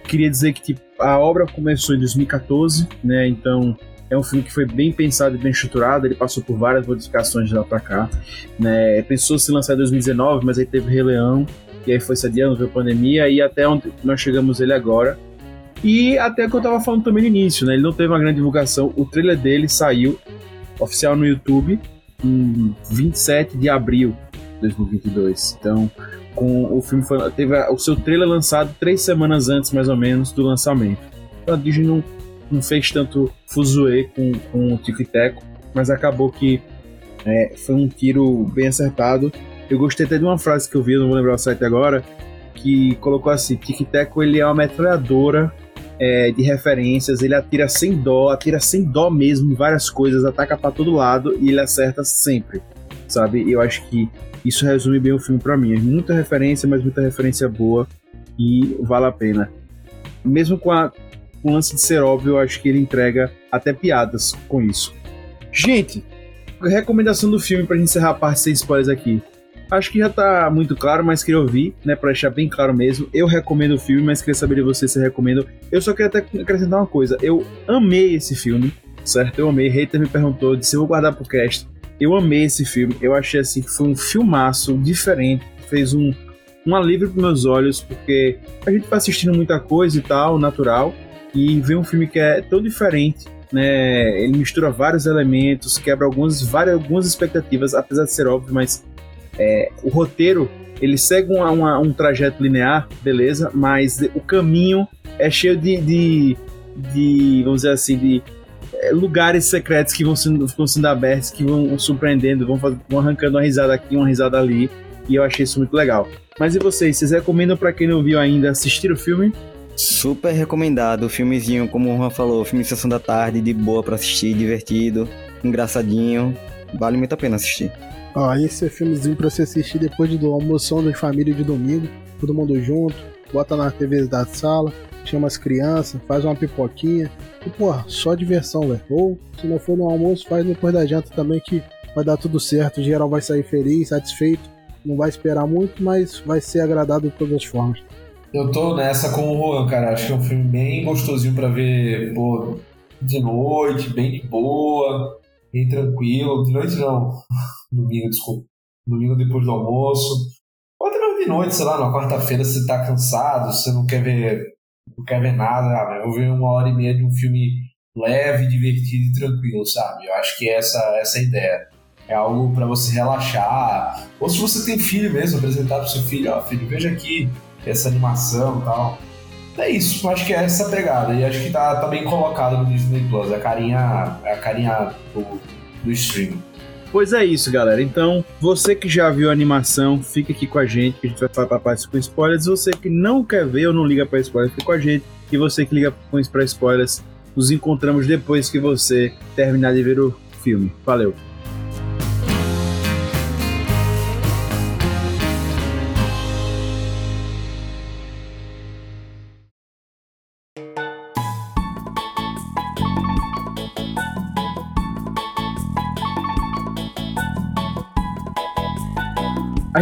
queria dizer que tipo, a obra começou em 2014, né? Então é um filme que foi bem pensado e bem estruturado, ele passou por várias modificações de lá pra cá. Né? Pensou se lançar em 2019, mas aí teve Rei Leão, e aí foi se adiando, veio a pandemia, e até onde nós chegamos ele agora. E até o que eu tava falando também no início, né? Ele não teve uma grande divulgação. O trailer dele saiu oficial no YouTube em 27 de abril de 2022. Então, com o filme foi, teve o seu trailer lançado três semanas antes, mais ou menos, do lançamento. Então a Disney não não fez tanto fuzuê com, com o Tico e Teco, mas acabou que é, foi um tiro bem acertado. Eu gostei até de uma frase que eu vi, não vou lembrar o site agora, que colocou assim: Tic Teco ele é uma metralhadora é, de referências, ele atira sem dó, atira sem dó mesmo várias coisas, ataca para todo lado e ele acerta sempre, sabe? Eu acho que isso resume bem o filme para mim. É muita referência, mas muita referência boa e vale a pena. Mesmo com a, o lance de ser óbvio, eu acho que ele entrega até piadas com isso. Gente, recomendação do filme pra gente encerrar a parte sem spoilers aqui. Acho que já tá muito claro, mas queria ouvir, né, pra deixar bem claro mesmo. Eu recomendo o filme, mas queria saber de vocês se recomendam. Eu só queria até acrescentar uma coisa. Eu amei esse filme, certo? Eu amei. Hater me perguntou, disse, eu vou guardar pro cast. Eu amei esse filme. Eu achei, assim, que foi um filmaço diferente. Fez um, um alívio pros meus olhos, porque a gente tá assistindo muita coisa e tal, natural e ver um filme que é tão diferente, né? Ele mistura vários elementos, quebra algumas, várias, algumas expectativas, apesar de ser óbvio, mas é, o roteiro ele segue uma, uma, um trajeto linear, beleza, mas o caminho é cheio de, de, de vamos dizer assim, de é, lugares secretos que vão sendo, vão sendo abertos, que vão surpreendendo, vão, vão arrancando uma risada aqui, uma risada ali. E eu achei isso muito legal. Mas e vocês? Vocês recomendam para quem não viu ainda assistir o filme? Super recomendado. Filmezinho, como o Juan falou, filme de sessão da tarde, de boa para assistir, divertido, engraçadinho. Vale muito a pena assistir. Ó, esse é filmezinho pra você assistir depois do almoção de família de domingo, todo mundo junto, bota na TV da sala, chama as crianças, faz uma pipoquinha. E, porra, só diversão, velho. Ou, se não for no almoço, faz depois da janta também, que vai dar tudo certo. O geral vai sair feliz, satisfeito. Não vai esperar muito, mas vai ser agradável de todas as formas. Eu tô nessa com o Juan, cara. Acho que é um filme bem gostosinho pra ver, pô, de noite, bem de boa, bem tranquilo. De noite não. Domingo, desculpa. Domingo depois do almoço. Ou até mesmo de noite, sei lá, na quarta-feira você tá cansado, você não quer ver. Não quer ver nada, ah, eu vou ver uma hora e meia de um filme leve, divertido e tranquilo, sabe? Eu acho que essa, essa é a ideia. É algo para você relaxar. Ou se você tem filho mesmo, apresentar pro seu filho, ó, filho, veja aqui essa animação e tal. É isso, eu acho que é essa pegada. E acho que tá, tá bem colocado no Disney Plus, a carinha, a carinha do, do streaming. Pois é isso, galera. Então, você que já viu a animação, fica aqui com a gente, que a gente vai falar para com spoilers. Você que não quer ver ou não liga para spoilers, fica com a gente. E você que liga para spoilers, nos encontramos depois que você terminar de ver o filme. Valeu!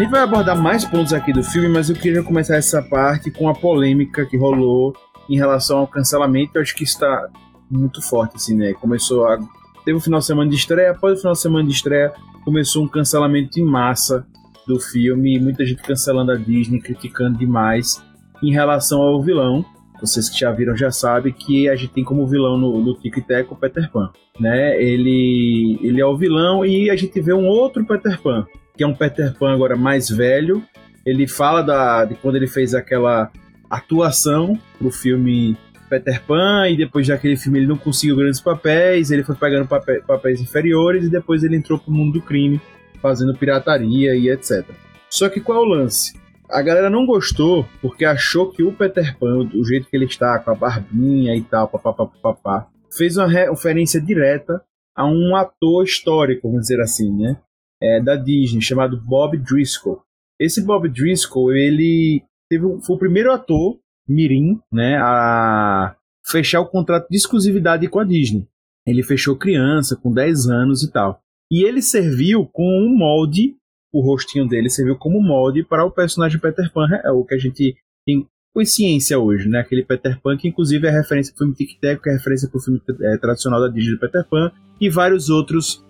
Gente vai abordar mais pontos aqui do filme, mas eu queria começar essa parte com a polêmica que rolou em relação ao cancelamento. Eu acho que está muito forte, assim, né? Começou a. Teve o um final de semana de estreia, após o final de semana de estreia, começou um cancelamento em massa do filme, muita gente cancelando a Disney, criticando demais em relação ao vilão. Vocês que já viram já sabem que a gente tem como vilão no, no e Teco o Peter Pan, né? Ele, ele é o vilão e a gente vê um outro Peter Pan, que é um Peter Pan agora mais velho. Ele fala da, de quando ele fez aquela atuação pro filme Peter Pan, e depois daquele filme ele não conseguiu grandes papéis, ele foi pegando papéis, papéis inferiores, e depois ele entrou pro mundo do crime, fazendo pirataria e etc. Só que qual é o lance? A galera não gostou porque achou que o Peter Pan, do jeito que ele está, com a barbinha e tal, papapá, fez uma referência direta a um ator histórico, vamos dizer assim, né? É, da Disney chamado Bob Driscoll. Esse Bob Driscoll, ele teve, foi o primeiro ator mirim, né, a fechar o contrato de exclusividade com a Disney. Ele fechou criança, com 10 anos e tal. E ele serviu com um molde, o rostinho dele serviu como molde para o personagem Peter Pan, é o que a gente tem consciência hoje, né? Aquele Peter Pan que inclusive é referência para o filme Tic Tac, que é referência para o filme é, tradicional da Disney Peter Pan e vários outros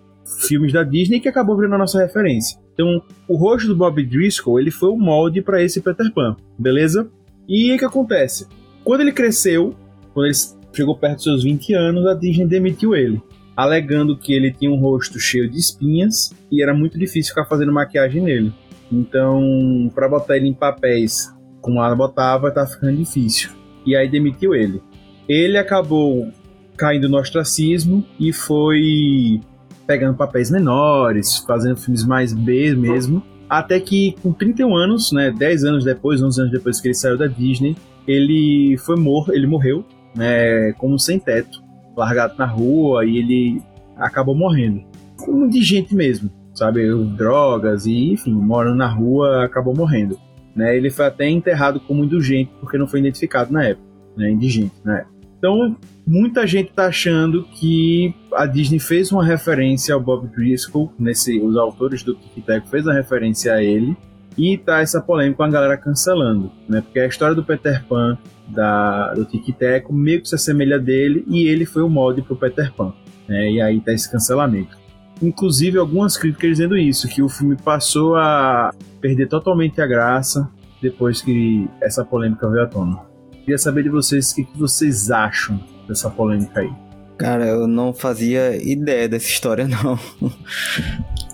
filmes da Disney que acabou virando a nossa referência. Então, o rosto do Bob Driscoll, ele foi o molde para esse Peter Pan, beleza? E o que acontece? Quando ele cresceu, quando ele chegou perto dos seus 20 anos, a Disney demitiu ele, alegando que ele tinha um rosto cheio de espinhas e era muito difícil ficar fazendo maquiagem nele. Então, para botar ele em papéis como ela botava, tá ficando difícil. E aí demitiu ele. Ele acabou caindo no ostracismo e foi pegando papéis menores, fazendo filmes mais B mesmo. Até que com 31 anos, né, 10 anos depois, 11 anos depois que ele saiu da Disney, ele foi morto, ele morreu, né, como sem teto, largado na rua e ele acabou morrendo. Como de gente mesmo, sabe, drogas e enfim, morando na rua, acabou morrendo. Né, ele foi até enterrado como indulgente porque não foi identificado na época, né, indigente na época. Então, muita gente está achando que a Disney fez uma referência ao Bob Driscoll, nesse, os autores do Tic Tac fez uma referência a ele, e tá essa polêmica com a galera cancelando, né? Porque a história do Peter Pan da, do Tic Tac meio que se assemelha dele, e ele foi o molde pro Peter Pan, né? E aí tá esse cancelamento. Inclusive algumas críticas dizendo isso, que o filme passou a perder totalmente a graça depois que essa polêmica veio à tona. Queria saber de vocês o que, que vocês acham dessa polêmica aí. Cara, eu não fazia ideia dessa história, não.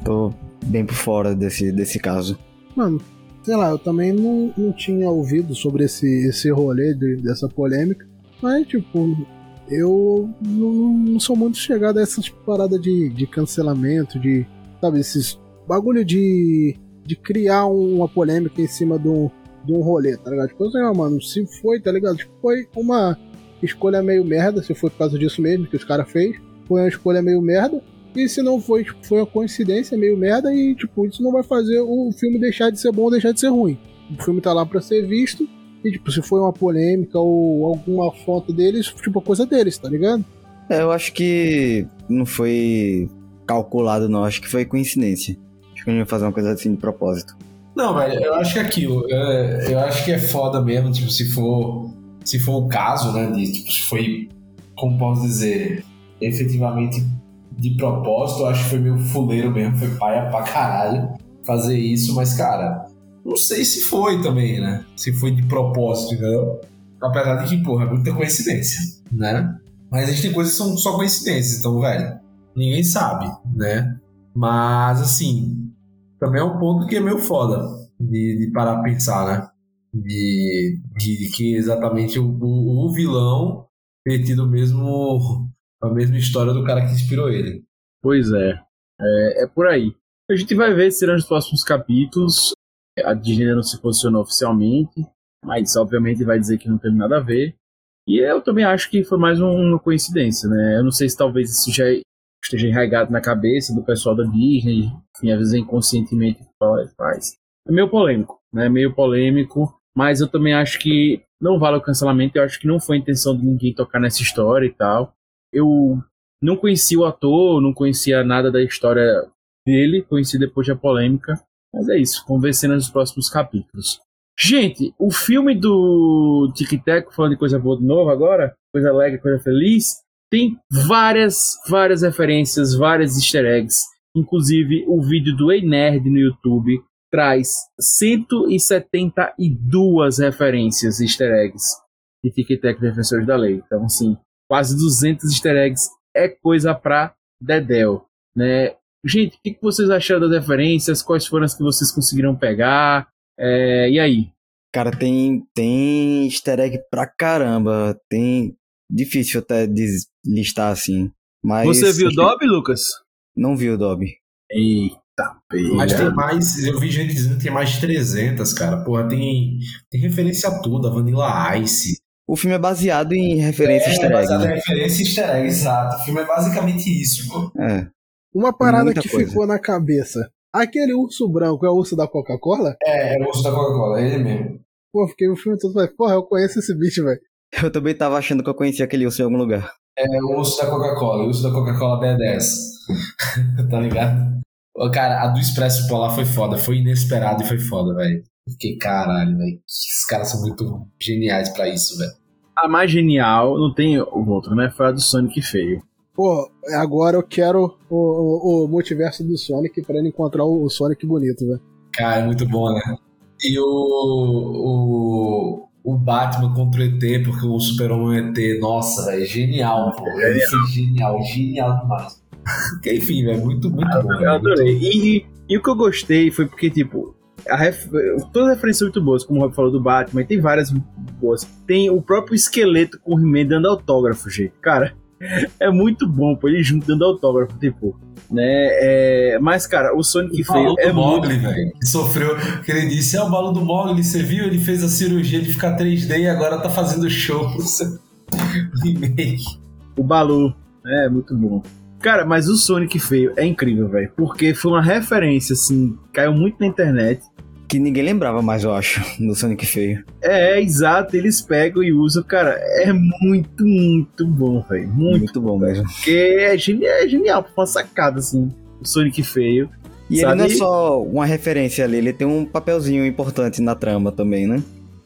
Tô bem por fora desse, desse caso. Mano, sei lá, eu também não, não tinha ouvido sobre esse, esse rolê de, dessa polêmica. Mas, tipo, eu não, não sou muito chegado a essas paradas de, de cancelamento, de. Sabe, esses bagulho de. de criar uma polêmica em cima de um, de um rolê, tá ligado? Tipo assim, mano, se foi, tá ligado? Tipo, foi uma escolha meio merda, se foi por causa disso mesmo que os caras fez, foi uma escolha meio merda. E se não foi, tipo, foi uma coincidência meio merda e, tipo, isso não vai fazer o filme deixar de ser bom ou deixar de ser ruim. O filme tá lá pra ser visto e, tipo, se foi uma polêmica ou alguma foto deles, tipo, a coisa deles, tá ligado? É, eu acho que não foi calculado, não. Acho que foi coincidência. Acho que não ia fazer uma coisa assim de propósito. Não, velho, eu acho que é aquilo. Eu, eu acho que é foda mesmo, tipo, se for. Se for o caso, né? De, tipo, se foi. Como posso dizer? Efetivamente de propósito, eu acho que foi meio fuleiro mesmo, foi paia pra caralho fazer isso, mas, cara, não sei se foi também, né? Se foi de propósito, entendeu? Apesar de que, porra, é muita coincidência, né? Mas a gente tem coisas que são só coincidências, então, velho, ninguém sabe, né? Mas, assim, também é um ponto que é meio foda de, de parar a pensar, né? De, de, que exatamente o, o, o vilão ter tido mesmo a mesma história do cara que inspirou ele. Pois é. É, é por aí. A gente vai ver se serão os próximos capítulos. A Disney não se posicionou oficialmente, mas obviamente vai dizer que não tem nada a ver. E eu também acho que foi mais uma coincidência, né? Eu não sei se talvez isso já esteja enraizado na cabeça do pessoal da Disney, enfim, às vezes inconscientemente faz. É meio polêmico, né? Meio polêmico, mas eu também acho que não vale o cancelamento, eu acho que não foi a intenção de ninguém tocar nessa história e tal. Eu não conhecia o ator, não conhecia nada da história dele, conheci depois da polêmica. Mas é isso, cenas nos próximos capítulos. Gente, o filme do Tic Tac, falando de coisa boa de novo agora, coisa alegre, coisa feliz, tem várias, várias referências, várias easter eggs. Inclusive, o vídeo do Ei Nerd no YouTube traz 172 referências easter eggs de Tic Tac Defensores da Lei. Então, assim, quase 200 easter eggs é coisa pra Dedel, né? Gente, o que, vocês acharam das referências? Quais foram as que vocês conseguiram pegar? É, e aí? Cara, tem, tem easter egg pra caramba. Tem. Difícil até listar assim. Mas. Você viu o Dobby, Lucas? Não viu o Dobby. Eita, pega. Mas tem mais. Eu vi gente dizendo que tem mais de 300, cara. Porra, tem, tem referência a tudo. A Vanilla Ice. O filme é baseado em referência é, easter egg. É baseado né? em referência easter egg, exato. O filme é basicamente isso, pô. É. Uma parada Muita que coisa. ficou na cabeça. Aquele urso branco é o urso da Coca-Cola? É, é o urso da Coca-Cola, é ele mesmo. Pô, fiquei o filme todo, falei, porra, eu conheço esse bicho, velho. Eu também tava achando que eu conhecia aquele urso em algum lugar. É o urso da Coca-Cola, o urso da Coca-Cola B10. tá ligado? Ô, Cara, a do Expresso Polar foi foda, foi inesperado e foi foda, velho. Fiquei, caralho, velho. Esses caras são muito geniais pra isso, velho. A mais genial, não tem o outro, né? Foi a do Sonic feio. Pô, agora eu quero o, o, o multiverso do Sonic pra ele encontrar o, o Sonic bonito, velho. Cara, é muito bom, né? E o. O, o Batman contra o ET, porque o Super-Homem é ET, nossa, velho, genial, pô. Ele foi genial, genial demais. Porque, enfim, velho, muito, muito bom. Eu adorei. E, e o que eu gostei foi porque, tipo, a ref... todas as referências são muito boas, como o Rob falou do Batman, tem várias boas. Tem o próprio esqueleto com o He-Man dando autógrafo, gente. Cara, é muito bom, pô, ele junto dando autógrafo, tipo. Né? É... Mas, cara, o Sonic O feio é muito. Mogli, velho. Que sofreu, que ele disse: É o balo do Mogli, você viu? Ele fez a cirurgia de ficar 3D e agora tá fazendo show. Remake. O Balu. É, muito bom. Cara, mas o Sonic feio é incrível, velho. Porque foi uma referência, assim, caiu muito na internet. Que ninguém lembrava mais, eu acho, do Sonic feio. É, é, exato, eles pegam e usam, cara, é muito, muito bom, velho. Muito, Muito bom mesmo. porque é genial, é genial, uma sacada, assim, o Sonic feio. E Sabe? ele não é só uma referência ali, ele tem um papelzinho importante na trama também, né?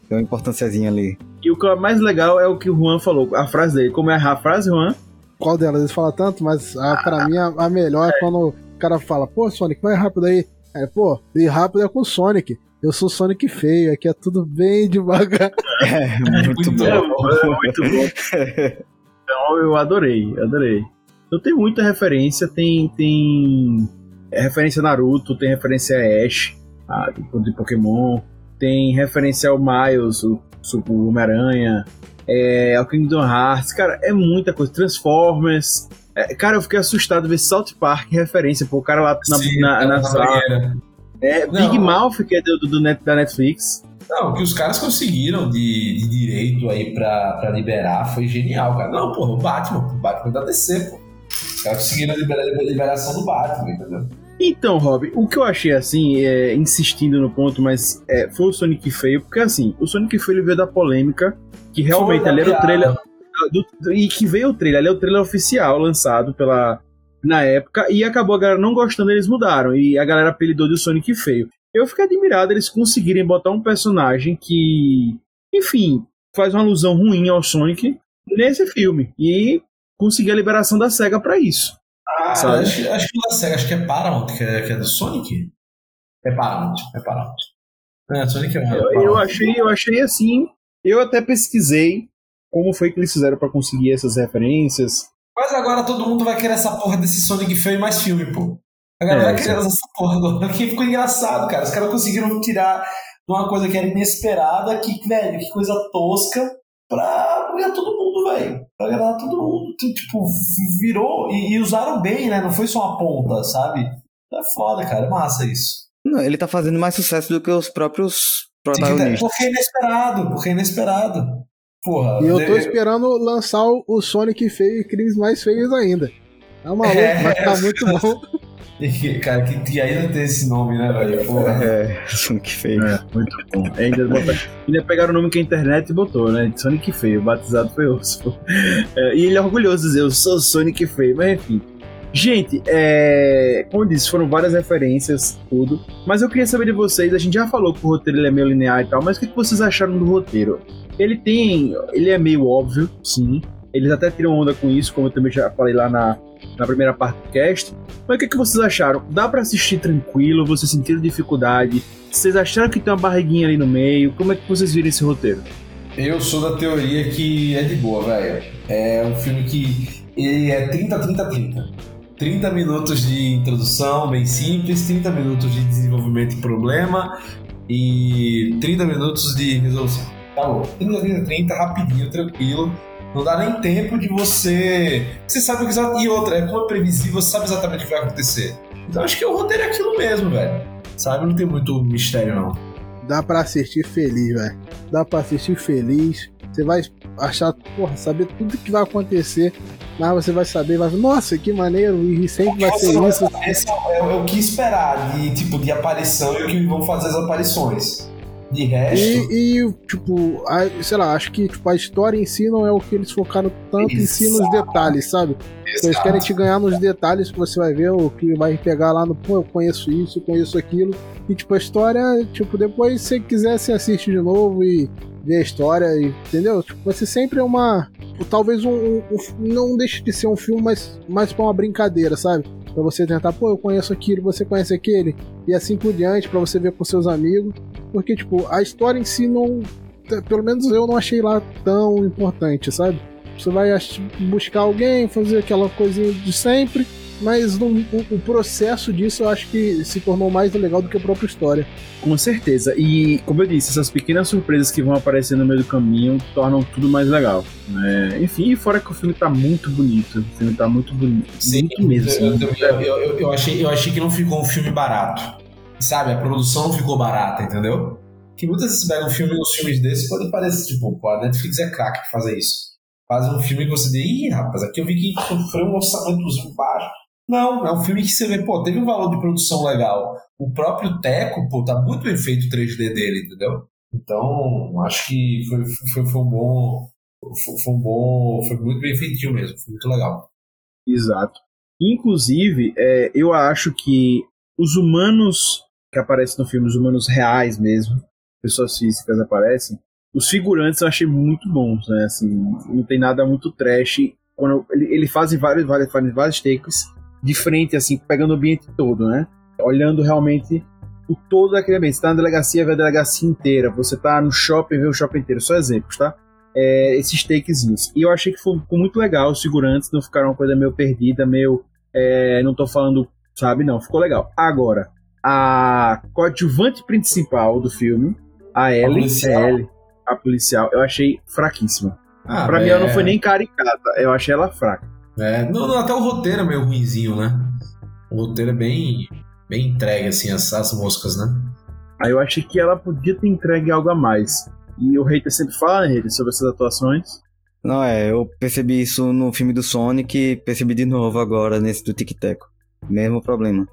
Tem uma importânciazinha ali. E o que é mais legal é o que o Juan falou, a frase dele. Como é a frase, Juan? Qual delas? Eles falam tanto, mas a, pra mim a, a melhor é quando o cara fala, pô, Sonic, vai rápido aí. Aí, pô, ir rápido é com o Sonic. Eu sou Sonic feio, aqui é tudo bem devagar. É, muito, Muito bom. bom. É muito bom. Então eu adorei, adorei. Então tem muita referência, tem tem é, referência a Naruto, tem referência a Ash, a, de, de Pokémon, tem referência ao Miles, o o Homem-Aranha, é, o Kingdom Hearts, cara, é muita coisa. Transformers. É, cara, eu fiquei assustado ver South Park referência, pô, o cara lá na, Sim, na, na na sala. É, Não. Big Mouth, que é do, do, da Netflix. Não, o que os caras conseguiram de, de direito aí pra, pra liberar foi genial, cara. Não, porra, o Batman, o Batman da DC, pô. Os caras conseguiram a libera- a liberação do Batman, entendeu? Então, Rob, o que eu achei assim, é, insistindo no ponto, mas é, foi o Sonic feio, porque assim, o Sonic feio ele veio da polêmica, que realmente ali era o trailer. Do- do- e que veio o trailer, ali é o trailer oficial lançado pela. Na época, e acabou a galera não gostando, eles mudaram. E a galera apelidou de Sonic feio. Eu fiquei admirado eles conseguirem botar um personagem que, enfim, faz uma alusão ruim ao Sonic nesse filme. E conseguir a liberação da SEGA pra isso. Ah, Sabe? acho, acho que da SEGA, acho que é Paramount, que é, que é do Sonic. É Paramount, é Paramount. É, Sonic é Eu, Paramount. eu achei, eu achei assim. Eu até pesquisei como foi que eles fizeram pra conseguir essas referências. Mas agora todo mundo vai querer essa porra desse Sonic feio e mais filme, pô. A galera É, vai querer essa porra agora. Que ficou engraçado, cara. Os caras conseguiram tirar uma coisa que era inesperada, que, velho, que coisa tosca, pra ganhar todo mundo, velho. Pra ganhar todo mundo. Tipo, virou e, e usaram bem, né? Não foi só uma ponta, sabe? É foda, cara. É massa isso. Não, ele tá fazendo mais sucesso do que os próprios protagonistas. Porque é inesperado, porque é inesperado. Porra. E eu tô de- esperando lançar o o Sonic feio e crimes mais feios ainda. Tá maluco, É. vai ficar muito bom. Cara, que, que ainda tem esse nome, né, velho? Porra. É, Sonic feio. É, muito bom. Ainda, botaram- ainda pegaram o nome que a internet botou, né? Sonic Feio, batizado foi osso. É, e ele é orgulhoso de dizer, eu sou Sonic Feio, mas enfim. Gente, é, como eu disse, foram várias referências, tudo. Mas eu queria saber de vocês, a gente já falou que o roteiro é meio linear e tal, mas o que vocês acharam do roteiro? Ele tem. Ele é meio óbvio, sim. Eles até tiram onda com isso, como eu também já falei lá na, na primeira parte do cast. Mas o que, que vocês acharam? Dá pra assistir tranquilo? Vocês sentiram dificuldade? Vocês acharam que tem uma barriguinha ali no meio? Como é que vocês viram esse roteiro? Eu sou da teoria que é de boa, velho. É um filme que ele é 30, 30, 30. 30 minutos de introdução, bem simples, 30 minutos de desenvolvimento e problema e 30 minutos de resolução. Tá bom. 30, 30, 30, rapidinho, tranquilo. Não dá nem tempo de você. Você sabe o que E outra, é como é previsível, você sabe exatamente o que vai acontecer. Então acho que o roteiro é aquilo mesmo, velho. Sabe? Não tem muito mistério, não. Dá pra assistir feliz, velho. Dá pra assistir feliz. Você vai achar, porra, saber tudo que vai acontecer. Mas você vai saber, vai nossa, que maneiro, e sempre vai ser isso. Esse é, o- é o que esperar de tipo de aparição e o que vão fazer as aparições. De resto, E, e, tipo, a- sei lá, acho que tipo, a história em si não é o que eles focaram tanto em si nos Exato. detalhes, sabe? Eles exato. querem te ganhar nos detalhes que você vai ver, o que vai pegar lá no, pô, eu conheço isso, eu conheço aquilo. E, tipo, a história, tipo, depois, se você quiser, você assiste de novo e vê a história, e- entendeu? Tipo, vai ser sempre uma. Talvez um, um- um- Não deixe de ser um filme, mas mais pra uma brincadeira, sabe? Pra você tentar, pô, eu conheço aquilo, você conhece aquele, e assim por diante, pra você ver com seus amigos. Porque, tipo, a história em si não. Pelo menos eu não achei lá tão importante, sabe? Você vai buscar alguém, fazer aquela coisinha de sempre, mas não- o, o processo disso eu acho que se tornou mais legal do que a própria história. Com certeza. E, como eu disse, essas pequenas surpresas que vão aparecer no meio do caminho tornam tudo mais legal. né? enfim, e fora que o filme tá muito bonito. O filme tá muito bonito. muito mesmo. eu, assim. eu, eu, eu- eu achei, eu achei que não ficou um filme barato. Sabe? A produção ficou barata, entendeu? Que muitas vezes pega um filme, uns filmes desses, pode parecer, tipo, pô, a Netflix é craque pra fazer isso. Faz um filme que você diz, ih, rapaz, aqui eu vi que sofreu um orçamentozinho baixo. Não, é um filme que você vê, pô, teve um valor de produção legal. O próprio Teco, pô, tá muito bem feito o 3D dele, entendeu? Então, acho que foi, foi, foi um bom. Foi, foi um bom. Foi muito bem feitinho mesmo, foi muito legal. Exato. Inclusive, é, eu acho que os humanos que aparecem no filme, os humanos reais mesmo, pessoas físicas aparecem, os figurantes eu achei muito bons, né? Assim, não tem nada muito trash. Quando ele, ele faz vários, vários, vários takes de frente, assim, pegando o ambiente todo, né? Olhando realmente o todo daquele ambiente. Você tá na delegacia, vê a delegacia inteira. Você tá no shopping, vê o shopping inteiro. Só exemplos, tá? É, esses takezinhos. E eu achei que ficou muito legal. Os figurantes não ficaram uma coisa meio perdida, meio. é, não tô falando, sabe? Não, ficou legal. Agora, a coadjuvante principal do filme, a Ellie, policial. a Ellie, a policial, eu achei fraquíssima. Ah, pra mim é- ela não foi nem caricata, eu achei ela fraca. É, não, não, até o roteiro é meio ruinzinho, né? O roteiro é bem, bem entregue, assim, as, as moscas, né? Aí eu achei que ela podia ter entregue algo a mais. E o hater sempre fala, né, hater, sobre essas atuações. Não, é, eu percebi isso no filme do Sonic e percebi de novo agora nesse do Tic Teco. Mesmo problema.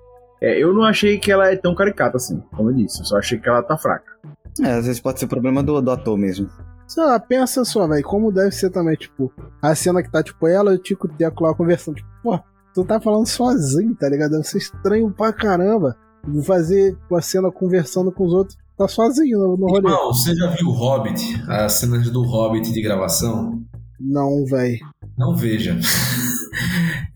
É, eu não achei que ela é tão caricata assim, como eu disse. Eu só achei que ela tá fraca. É, às vezes pode ser problema do, do ator mesmo. Sei lá, pensa só, velho, como deve ser também, tipo, a cena que tá, tipo, ela e o Tico Teco lá conversando, tipo, pô, tu tá falando sozinho, tá ligado? Deve ser estranho pra caramba. Vou fazer a cena conversando com os outros, tá sozinho no, no rolê. Irmão, você já viu o Hobbit? As cenas do Hobbit de gravação? Não, velho. Não veja.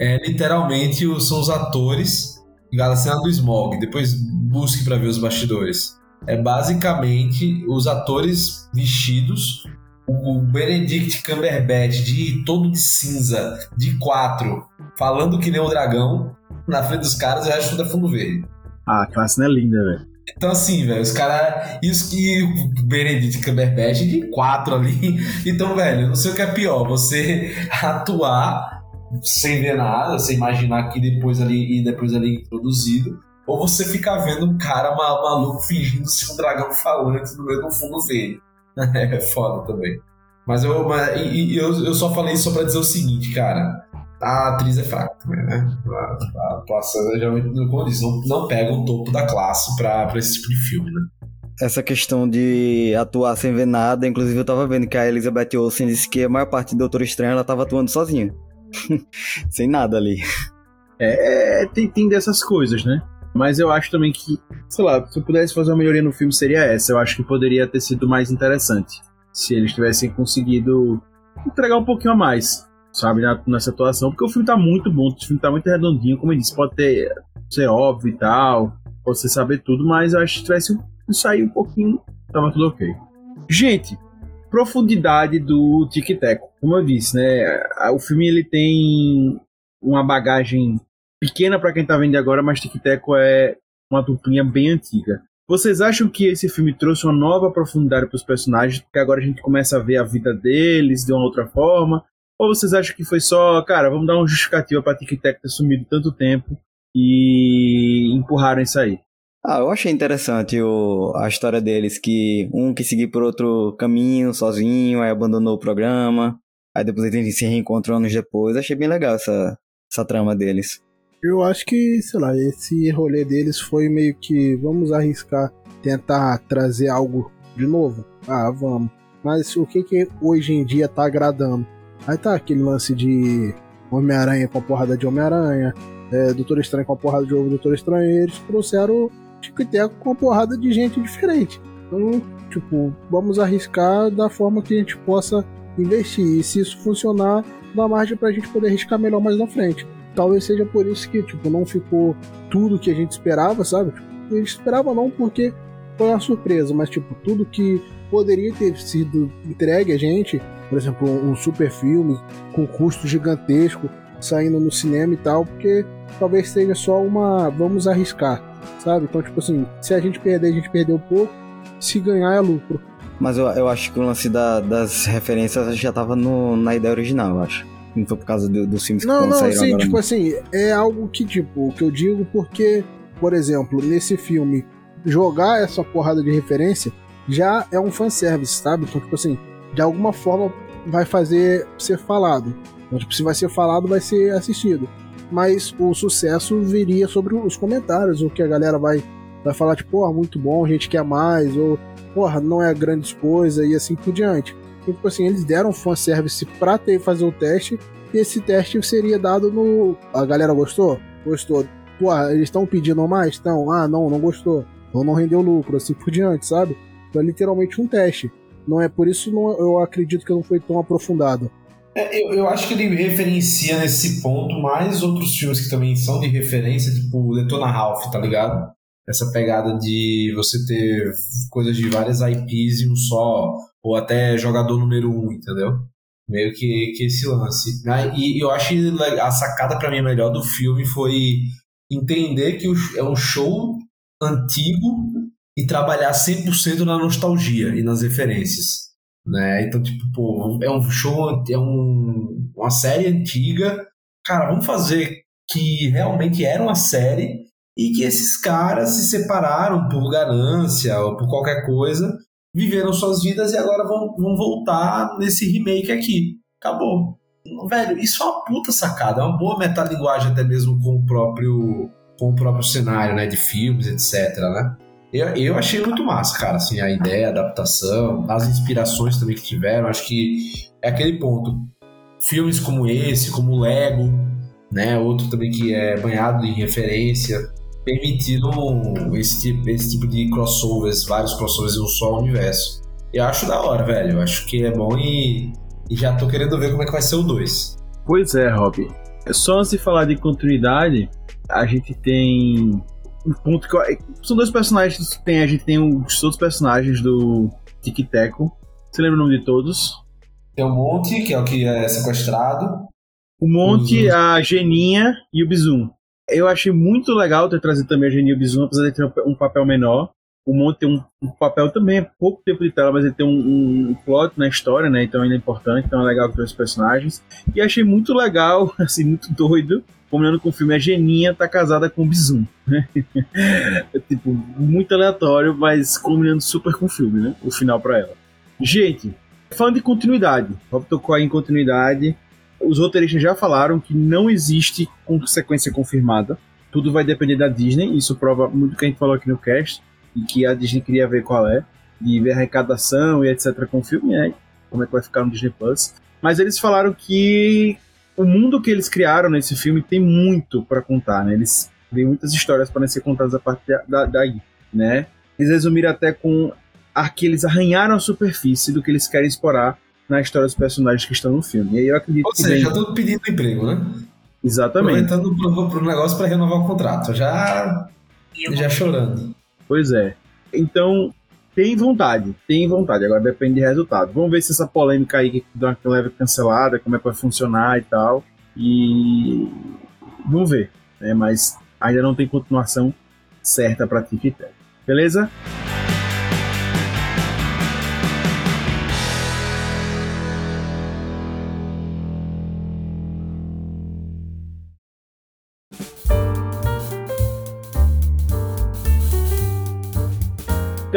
É literalmente são os atores a cena do Smog. Depois busque pra ver os bastidores. É basicamente os atores vestidos, o Benedict Cumberbatch de todo de cinza, de quatro, falando que nem um dragão na frente dos caras e o resto tudo é fundo verde. Ah, aquela cena é linda, velho. Então, assim, velho, os caras. Isso que o Benedict Cumberbatch de quatro ali. Então, velho, não sei o que é pior. Você atuar sem ver nada, sem imaginar que depois ali e depois ali introduzido. Ou você ficar vendo um cara ma- maluco fingindo ser um dragão falante no meio do fundo verde. É foda também. Mas eu, mas, e- e eu, eu só falei isso só pra dizer o seguinte, cara. A atriz é fraca também, né? A, atuação, geralmente, eu disse, não, não pega o topo da classe pra, pra esse tipo de filme, né? Essa questão de atuar sem ver nada, inclusive eu tava vendo que a Elizabeth Olsen disse que a maior parte do Doutor Estranho ela tava atuando sozinha. sem nada ali. É, tem, tem dessas coisas, né? Mas eu acho também que, sei lá, se eu pudesse fazer uma melhoria no filme seria essa. Eu acho que poderia ter sido mais interessante se eles tivessem conseguido entregar um pouquinho a mais, sabe, nessa atuação. Porque o filme tá muito bom, o filme tá muito redondinho, como eu disse, pode ter ser óbvio e tal, pode você saber tudo, mas eu acho que se tivesse sair um pouquinho, tava tudo ok. Gente, profundidade do Tic Teco. Como eu disse, né? O filme ele tem uma bagagem pequena pra quem tá vendo agora, mas Tic Teco é uma duplinha bem antiga. Vocês acham que esse filme trouxe uma nova profundidade pros personagens, porque agora a gente começa a ver a vida deles de uma outra forma? Ou vocês acham que foi só, cara, vamos dar uma justificativa pra Tic Teco ter sumido tanto tempo e empurraram isso aí? Ah, eu achei interessante o, a história deles, que um que seguiu por outro caminho, sozinho, aí abandonou o programa, aí depois eles se reencontram anos depois. Achei bem legal essa, essa trama deles. Eu acho que, sei lá, esse rolê deles foi meio que vamos arriscar tentar trazer algo de novo. Ah, vamos. Mas o que que hoje em dia tá agradando? Aí tá aquele lance de Homem-Aranha com a porrada de Homem-Aranha, é, Doutor Estranho com a porrada de ovo Doutor Estranho, eles trouxeram Tico e Teco com a porrada de gente diferente. Então, tipo, vamos arriscar da forma que a gente possa investir. E se isso funcionar, dá margem pra gente poder arriscar melhor mais na frente talvez seja por isso que, tipo, não ficou tudo que a gente esperava, sabe? Tipo, a gente esperava não porque foi uma surpresa, mas, tipo, tudo que poderia ter sido entregue a gente, por exemplo, um super filme com custo gigantesco saindo no cinema e tal, porque talvez seja só uma vamos arriscar, sabe? Então, tipo assim, se a gente perder, a gente perdeu pouco, se ganhar é lucro. Mas eu, eu acho que o lance da- das referências já tava no, na ideia original, eu acho. Não foi por causa do- dos filmes que Não, não, saíram sim, agora. tipo não. assim, é algo que, tipo, o que eu digo porque, por exemplo, nesse filme, jogar essa porrada de referência já é um fanservice, sabe? Então, tipo assim, de alguma forma vai fazer ser falado. Então, tipo, se vai ser falado, vai ser assistido. Mas o sucesso viria sobre os comentários, o que a galera vai, vai falar, tipo, porra, muito bom, a gente quer mais, ou, porra, não é grandes coisa, e assim por diante. Então, tipo assim, eles deram fanservice pra ter, fazer o teste, e esse teste seria dado no. A galera gostou? Gostou. Pô, eles estão pedindo mais? Estão. Ah, não, não gostou. Então não rendeu lucro, assim por diante, sabe? Então é literalmente um teste. Não é por isso não, eu acredito que não foi tão aprofundado. É, eu, eu acho que ele referencia nesse ponto mais outros filmes que também são de referência, tipo Detona Ralph, tá ligado? Essa pegada de você ter coisas de várias IPs em um só, ou até jogador número um, entendeu? Meio que, que esse lance. né? E eu acho que a sacada pra mim melhor do filme foi entender que é um show antigo e trabalhar 100% na nostalgia e nas referências. Né? Então, tipo, pô, é um show, é um, uma série antiga. Cara, vamos fazer que realmente era uma série e que esses caras se separaram por ganância ou por qualquer coisa, viveram suas vidas e agora vão, vão voltar nesse remake aqui. Acabou. Velho, isso é uma puta sacada, é uma boa metalinguagem até mesmo com o próprio com o próprio cenário, né, de filmes, etc, né? Eu, eu achei muito massa, cara, assim, a ideia, a adaptação, as inspirações também que tiveram, acho que é aquele ponto. Filmes como esse, como Lego, né, outro também que é banhado em referência, permitindo esse tipo, esse tipo de crossovers, vários crossovers em um só universo. Eu acho da hora, velho, eu acho que é bom e e já tô querendo ver como é que vai ser o 2. Pois é, Rob. Só antes de falar de continuidade, a gente tem um ponto que eu... são dois personagens que tem, a gente tem os outros personagens do Tic Teco. Você lembra o nome de todos? Tem o Monte, que é o que é sequestrado. O Monte, a Geninha e o Bizum. Eu achei muito legal ter trazido também a Geninha e o Bizum, apesar de ter um papel menor o Monte tem um, um, papel também, é pouco tempo de tela, mas ele tem um, um, plot na história, né? Então ele é importante, então é legal ter os personagens. E achei muito legal, assim, muito doido, combinando com o filme, a Geninha tá casada com o Bizum, né? é, tipo, muito aleatório, mas combinando super com o filme, né? O final para ela. Gente, falando de continuidade, Rob tocou aí em continuidade. Os roteiristas já falaram que não existe sequência confirmada. Tudo vai depender da Disney, isso prova muito o que a gente falou aqui no cast e que a Disney queria ver qual é, de ver a arrecadação e etc. com o filme, né? Como é que vai ficar no Disney Plus. Mas eles falaram que o mundo que eles criaram nesse filme tem muito para contar, né? Eles têm muitas histórias para ser contadas a partir da, daí, né? Eles resumiram até com a que eles arranharam a superfície do que eles querem explorar na história dos personagens que estão no filme. E aí eu acredito Ou seja, já estão pedindo emprego, né? Exatamente. Aproveitando pro, pro negócio para renovar o contrato. Já, já chorando. Pois é. Então, tem vontade, tem vontade. Agora depende de resultado. Vamos ver se essa polêmica aí que dá uma leve cancelada, como é que vai funcionar e tal. E vamos ver. Né? Mas ainda não tem continuação certa para Tic Beleza?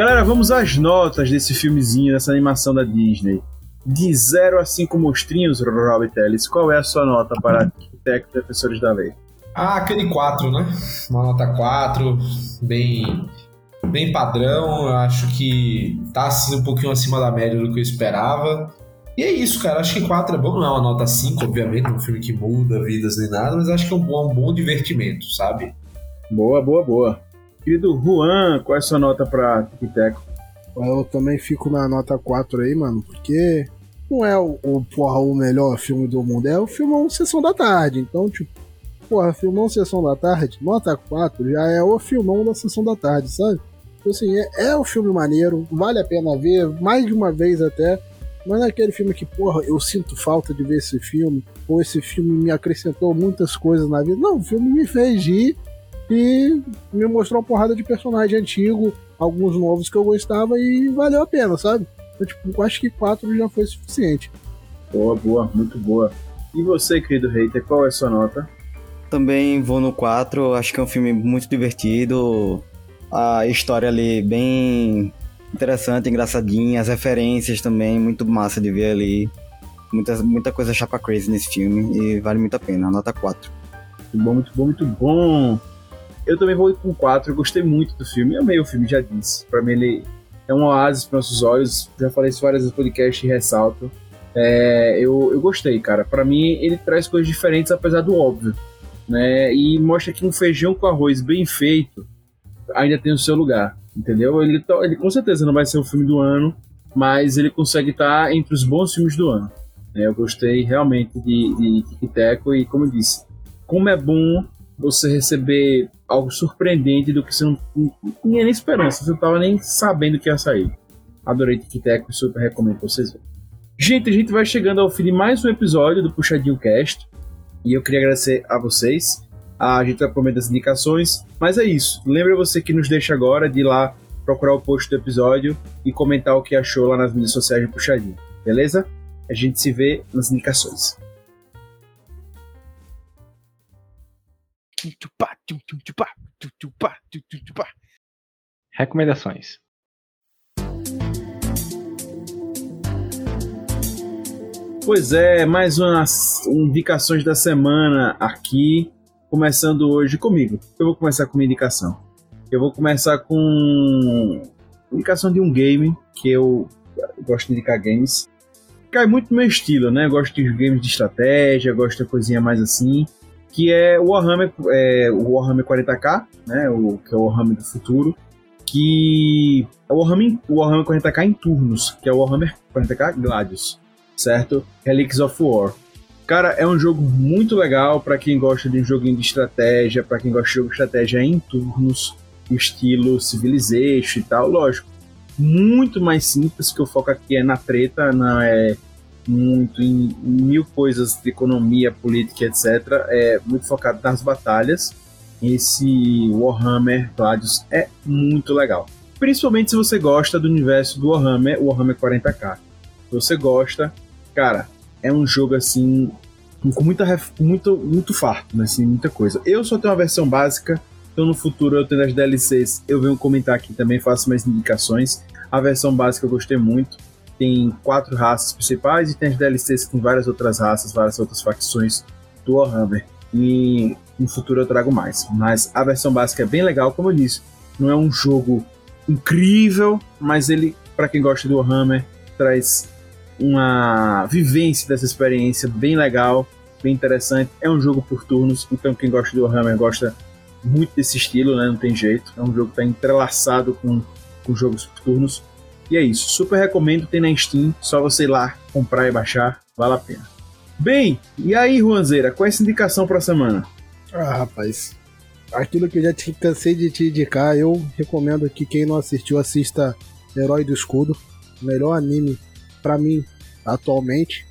Galera, vamos às notas desse filmezinho, dessa animação da Disney. De 0 a 5 monstrinhos, Robert Ellis, qual é a sua nota para Tech Defensores da Lei? Ah, aquele 4, né? Uma nota 4, bem, bem padrão. Eu acho que tá assim, um pouquinho acima da média do que eu esperava. E é isso, cara. Acho que 4 é bom. Não é uma nota 5, obviamente, um filme que muda vidas nem nada, mas acho que é um bom, um bom divertimento, sabe? Boa, boa, boa. Querido Juan, qual é a sua nota pra Tic Eu também fico na nota 4 aí, mano, porque não é o, o, porra, o melhor filme do mundo, é o filmão Sessão da Tarde. Então, tipo, porra, filmão Sessão da Tarde, nota 4 já é o filmão da Sessão da Tarde, sabe? Então, assim, é, é um filme maneiro, vale a pena ver, mais de uma vez até. Não é aquele filme que, porra, eu sinto falta de ver esse filme, ou esse filme me acrescentou muitas coisas na vida. Não, o filme me fez rir e me mostrou uma porrada de personagem antigo, alguns novos que eu gostava e valeu a pena, sabe? Eu, tipo, acho que quatro já foi suficiente. Boa, boa, muito boa. E você, querido hater, qual é a sua nota? Também vou no 4, acho que é um filme muito divertido. A história ali bem interessante, engraçadinha, as referências também, muito massa de ver ali. Muita, muita coisa chapa crazy nesse filme e vale muito a pena, nota 4. Muito bom, muito bom, muito bom. Eu também vou com 4, eu gostei muito do filme. Amei o filme, já disse. Pra mim, ele é um oásis para nossos olhos. Já falei isso várias vezes no podcast e ressalto. É, eu, eu gostei, cara. Para mim, ele traz coisas diferentes, apesar do óbvio. Né? E mostra que um feijão com arroz bem feito ainda tem o seu lugar. Entendeu? Ele, ele com certeza não vai ser o filme do ano, mas ele consegue estar entre os bons filmes do ano. É, eu gostei realmente de, de Teco e, como eu disse, como é bom você receber algo surpreendente do que você não, não tinha nem esperança, você não estava nem sabendo que ia sair. Adorei Tic Tac e super recomendo pra vocês verem. Gente, a gente vai chegando ao fim de mais um episódio do Puxadinho Cast. E eu queria agradecer a vocês. A gente vai prometer as indicações. Mas é isso. Lembra você que nos deixa agora de ir lá procurar o post do episódio e comentar o que achou lá nas mídias sociais de Puxadinho, beleza? A gente se vê nas indicações. Recomendações. Pois é, mais umas indicações da semana aqui, começando hoje comigo. Eu vou começar com uma indicação. Eu vou começar com indicação de um game que eu gosto de indicar games. Cai muito no meu estilo, né? Eu gosto de games de estratégia, gosto de coisinha mais assim. Que é o Warhammer, é, o Warhammer 40k, né? O, que é o Warhammer do futuro. Que é o Warhammer, o Warhammer 40k em turnos, que é o Warhammer 40k Gladius certo? Helix of War. Cara, é um jogo muito legal para quem gosta de um joguinho de estratégia, para quem gosta de jogo de estratégia em turnos, estilo Civilization e tal, lógico. Muito mais simples, que o foco aqui é na treta, não é muito em, mil coisas de economia, política, etc. É muito focado nas batalhas. Esse Warhammer Gladius é muito legal. Principalmente se você gosta do universo do Warhammer, Warhammer 40k. Se você gosta, cara, é um jogo assim com muita muito muito farto, né? assim, muita coisa. Eu só tenho uma versão básica, então no futuro eu tenho as DLCs, eu venho comentar aqui também, faço mais indicações. A versão básica eu gostei muito. Tem quatro raças principais e tem as DLCs tem várias outras raças, várias outras facções do Warhammer. E no futuro eu trago mais. Mas a versão básica é bem legal, como eu disse. Não é um jogo incrível, mas ele, para quem gosta do Warhammer, traz uma vivência dessa experiência bem legal, bem interessante. É um jogo por turnos, então quem gosta do Warhammer gosta muito desse estilo, né? Não tem jeito. É um jogo que está entrelaçado com, com jogos por turnos. E é isso. Super recomendo, tem na Steam. Só você ir lá comprar e baixar, vale a pena. Bem, e aí, Juanzeira, qual é essa indicação para a semana? Ah, rapaz. Aquilo que eu já te cansei de te indicar, eu recomendo que quem não assistiu assista Herói do Escudo, melhor anime para mim atualmente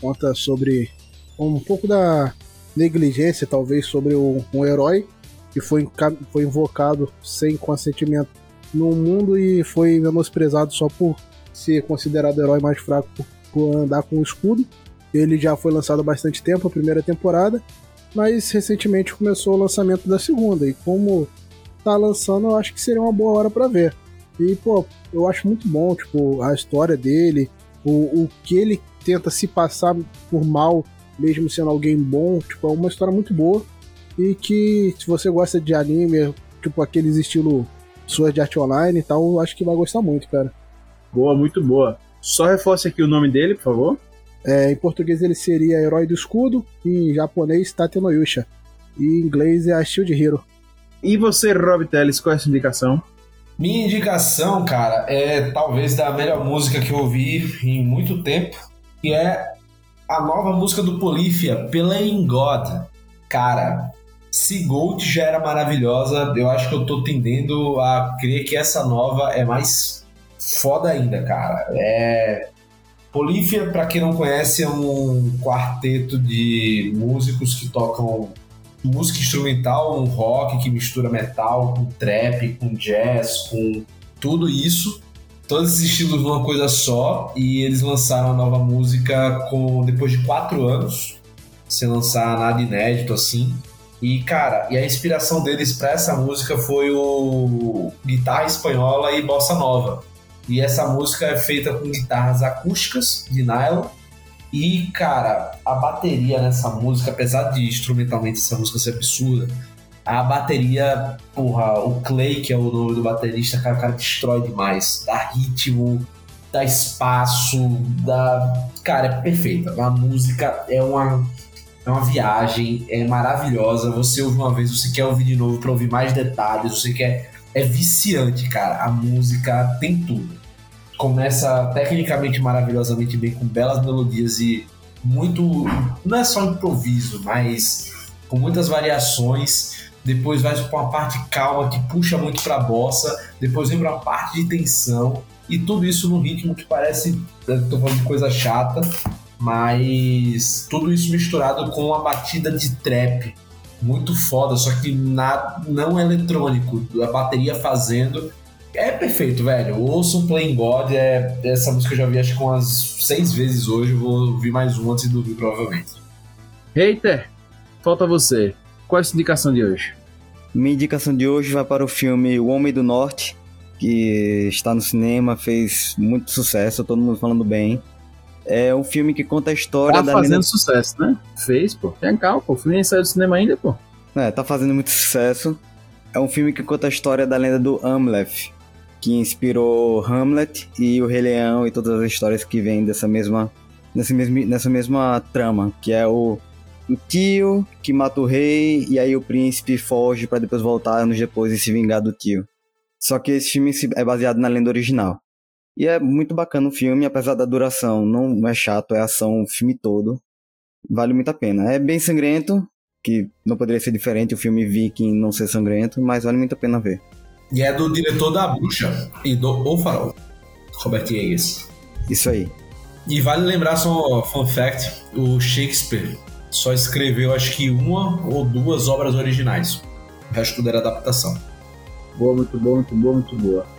conta sobre um pouco da negligência talvez sobre um, um herói que foi, foi invocado sem consentimento no mundo e foi menosprezado só por ser considerado herói mais fraco por, por andar com o escudo. Ele já foi lançado há bastante tempo, a primeira temporada, mas recentemente começou o lançamento da segunda. E como tá lançando, eu acho que seria uma boa hora para ver. E, pô, eu acho muito bom, tipo, a história dele, o, o que ele tenta se passar por mal, mesmo sendo alguém bom, tipo, é uma história muito boa. E que se você gosta de anime, tipo aqueles estilo Sword Art Online e tal, acho que vai gostar muito, cara. Boa, muito boa. Só reforce aqui o nome dele, por favor. É, em português ele seria Herói do Escudo, em japonês Tate no Yusha. E em inglês é a Shield Hero. E você, Rob Teles, qual é a sua indicação? Minha indicação, cara, é talvez da melhor música que eu ouvi em muito tempo, que é a nova música do Polífia, Playing God. Cara, se Gold já era maravilhosa, eu acho que eu tô tendendo a crer que essa nova é mais foda ainda, cara. É. Polífia, para quem não conhece, é um quarteto de músicos que tocam música instrumental, um rock que mistura metal com trap, com jazz, com tudo isso. Todos esses estilos numa coisa só. E eles lançaram a nova música com depois de quatro anos, sem lançar nada inédito assim. E, cara, e a inspiração deles para essa música foi o guitarra espanhola e bossa nova. E essa música é feita com guitarras acústicas de nylon e, cara, a bateria nessa música, apesar de instrumentalmente essa música ser absurda, a bateria, porra, o Clay, que é o nome do baterista, cara, o cara destrói demais. Dá ritmo, dá espaço, dá. Cara, é perfeita. A música é uma, é uma viagem, é maravilhosa. Você ouve uma vez, você quer ouvir de novo para ouvir mais detalhes, você quer. É viciante, cara. A música tem tudo começa tecnicamente maravilhosamente bem, com belas melodias e muito. Não é só improviso, mas com muitas variações. Depois vai para uma parte calma que puxa muito para a bossa. Depois vem para uma parte de tensão. E tudo isso num ritmo que parece. Estou falando de coisa chata, mas tudo isso misturado com uma batida de trap muito foda, só que na, não eletrônico, a bateria fazendo É perfeito, velho. Ouçam Playing God. É, essa música eu já vi acho que umas seis vezes hoje. Vou ouvir mais uma antes de dormir, provavelmente. Hater, falta você. Qual é a sua indicação de hoje? Minha indicação de hoje vai para o filme O Homem do Norte, que está no cinema, fez muito sucesso, todo mundo falando bem. É um filme que conta a história Tá da fazendo lenda... sucesso, né? Fez, pô. Tem calma, pô. O filme nem saiu do cinema ainda, pô. É, tá fazendo muito sucesso. É um filme que conta a história da lenda do Hamlet, que inspirou Hamlet e o Rei Leão e todas as histórias que vêm dessa mesma, nessa mesma, nessa mesma trama, que é o, o tio que mata o rei e aí o príncipe foge para depois voltar anos depois e se vingar do tio. Só que esse filme é baseado na lenda original. E é muito bacana o filme, apesar da duração, não é chato, é ação o filme todo. Vale muito a pena. É bem sangrento, que não poderia ser diferente o filme Viking não ser sangrento, mas vale muito a pena ver. E é do diretor da Bruxa e do O Farol, Robert Eggers. Isso aí. E vale lembrar só, fun fact, o Shakespeare só escreveu acho que uma ou duas obras originais. O resto tudo era adaptação. Boa, muito boa, muito boa, muito boa.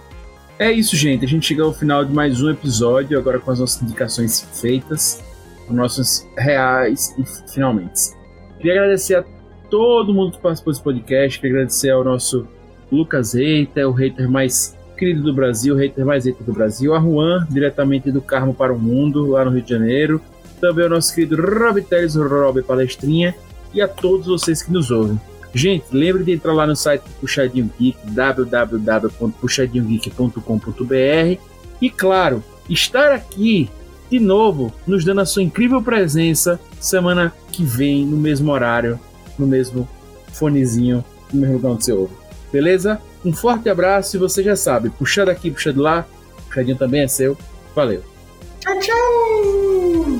É isso, gente. A gente chega ao final de mais um episódio, agora com as nossas indicações feitas, com nossos reais e finalmente. Queria agradecer a todo mundo que participou desse podcast, queria agradecer ao nosso Lucas Reiter, o hater mais querido do Brasil, o hater mais hater do Brasil, a Juan, diretamente do Carmo para o Mundo, lá no Rio de Janeiro, também ao nosso querido Rob Teles, Rob Palestrinha, e a todos vocês que nos ouvem. Gente, lembre de entrar lá no site do Puxadinho Geek, www.puxadinhogeek.com.br e, claro, estar aqui de novo, nos dando a sua incrível presença semana que vem, no mesmo horário, no mesmo fonezinho, no mesmo lugar onde você ouve. Beleza? Um forte abraço e você já sabe, puxa daqui, puxa de lá, puxadinho também é seu. Valeu. Tchau, tchau!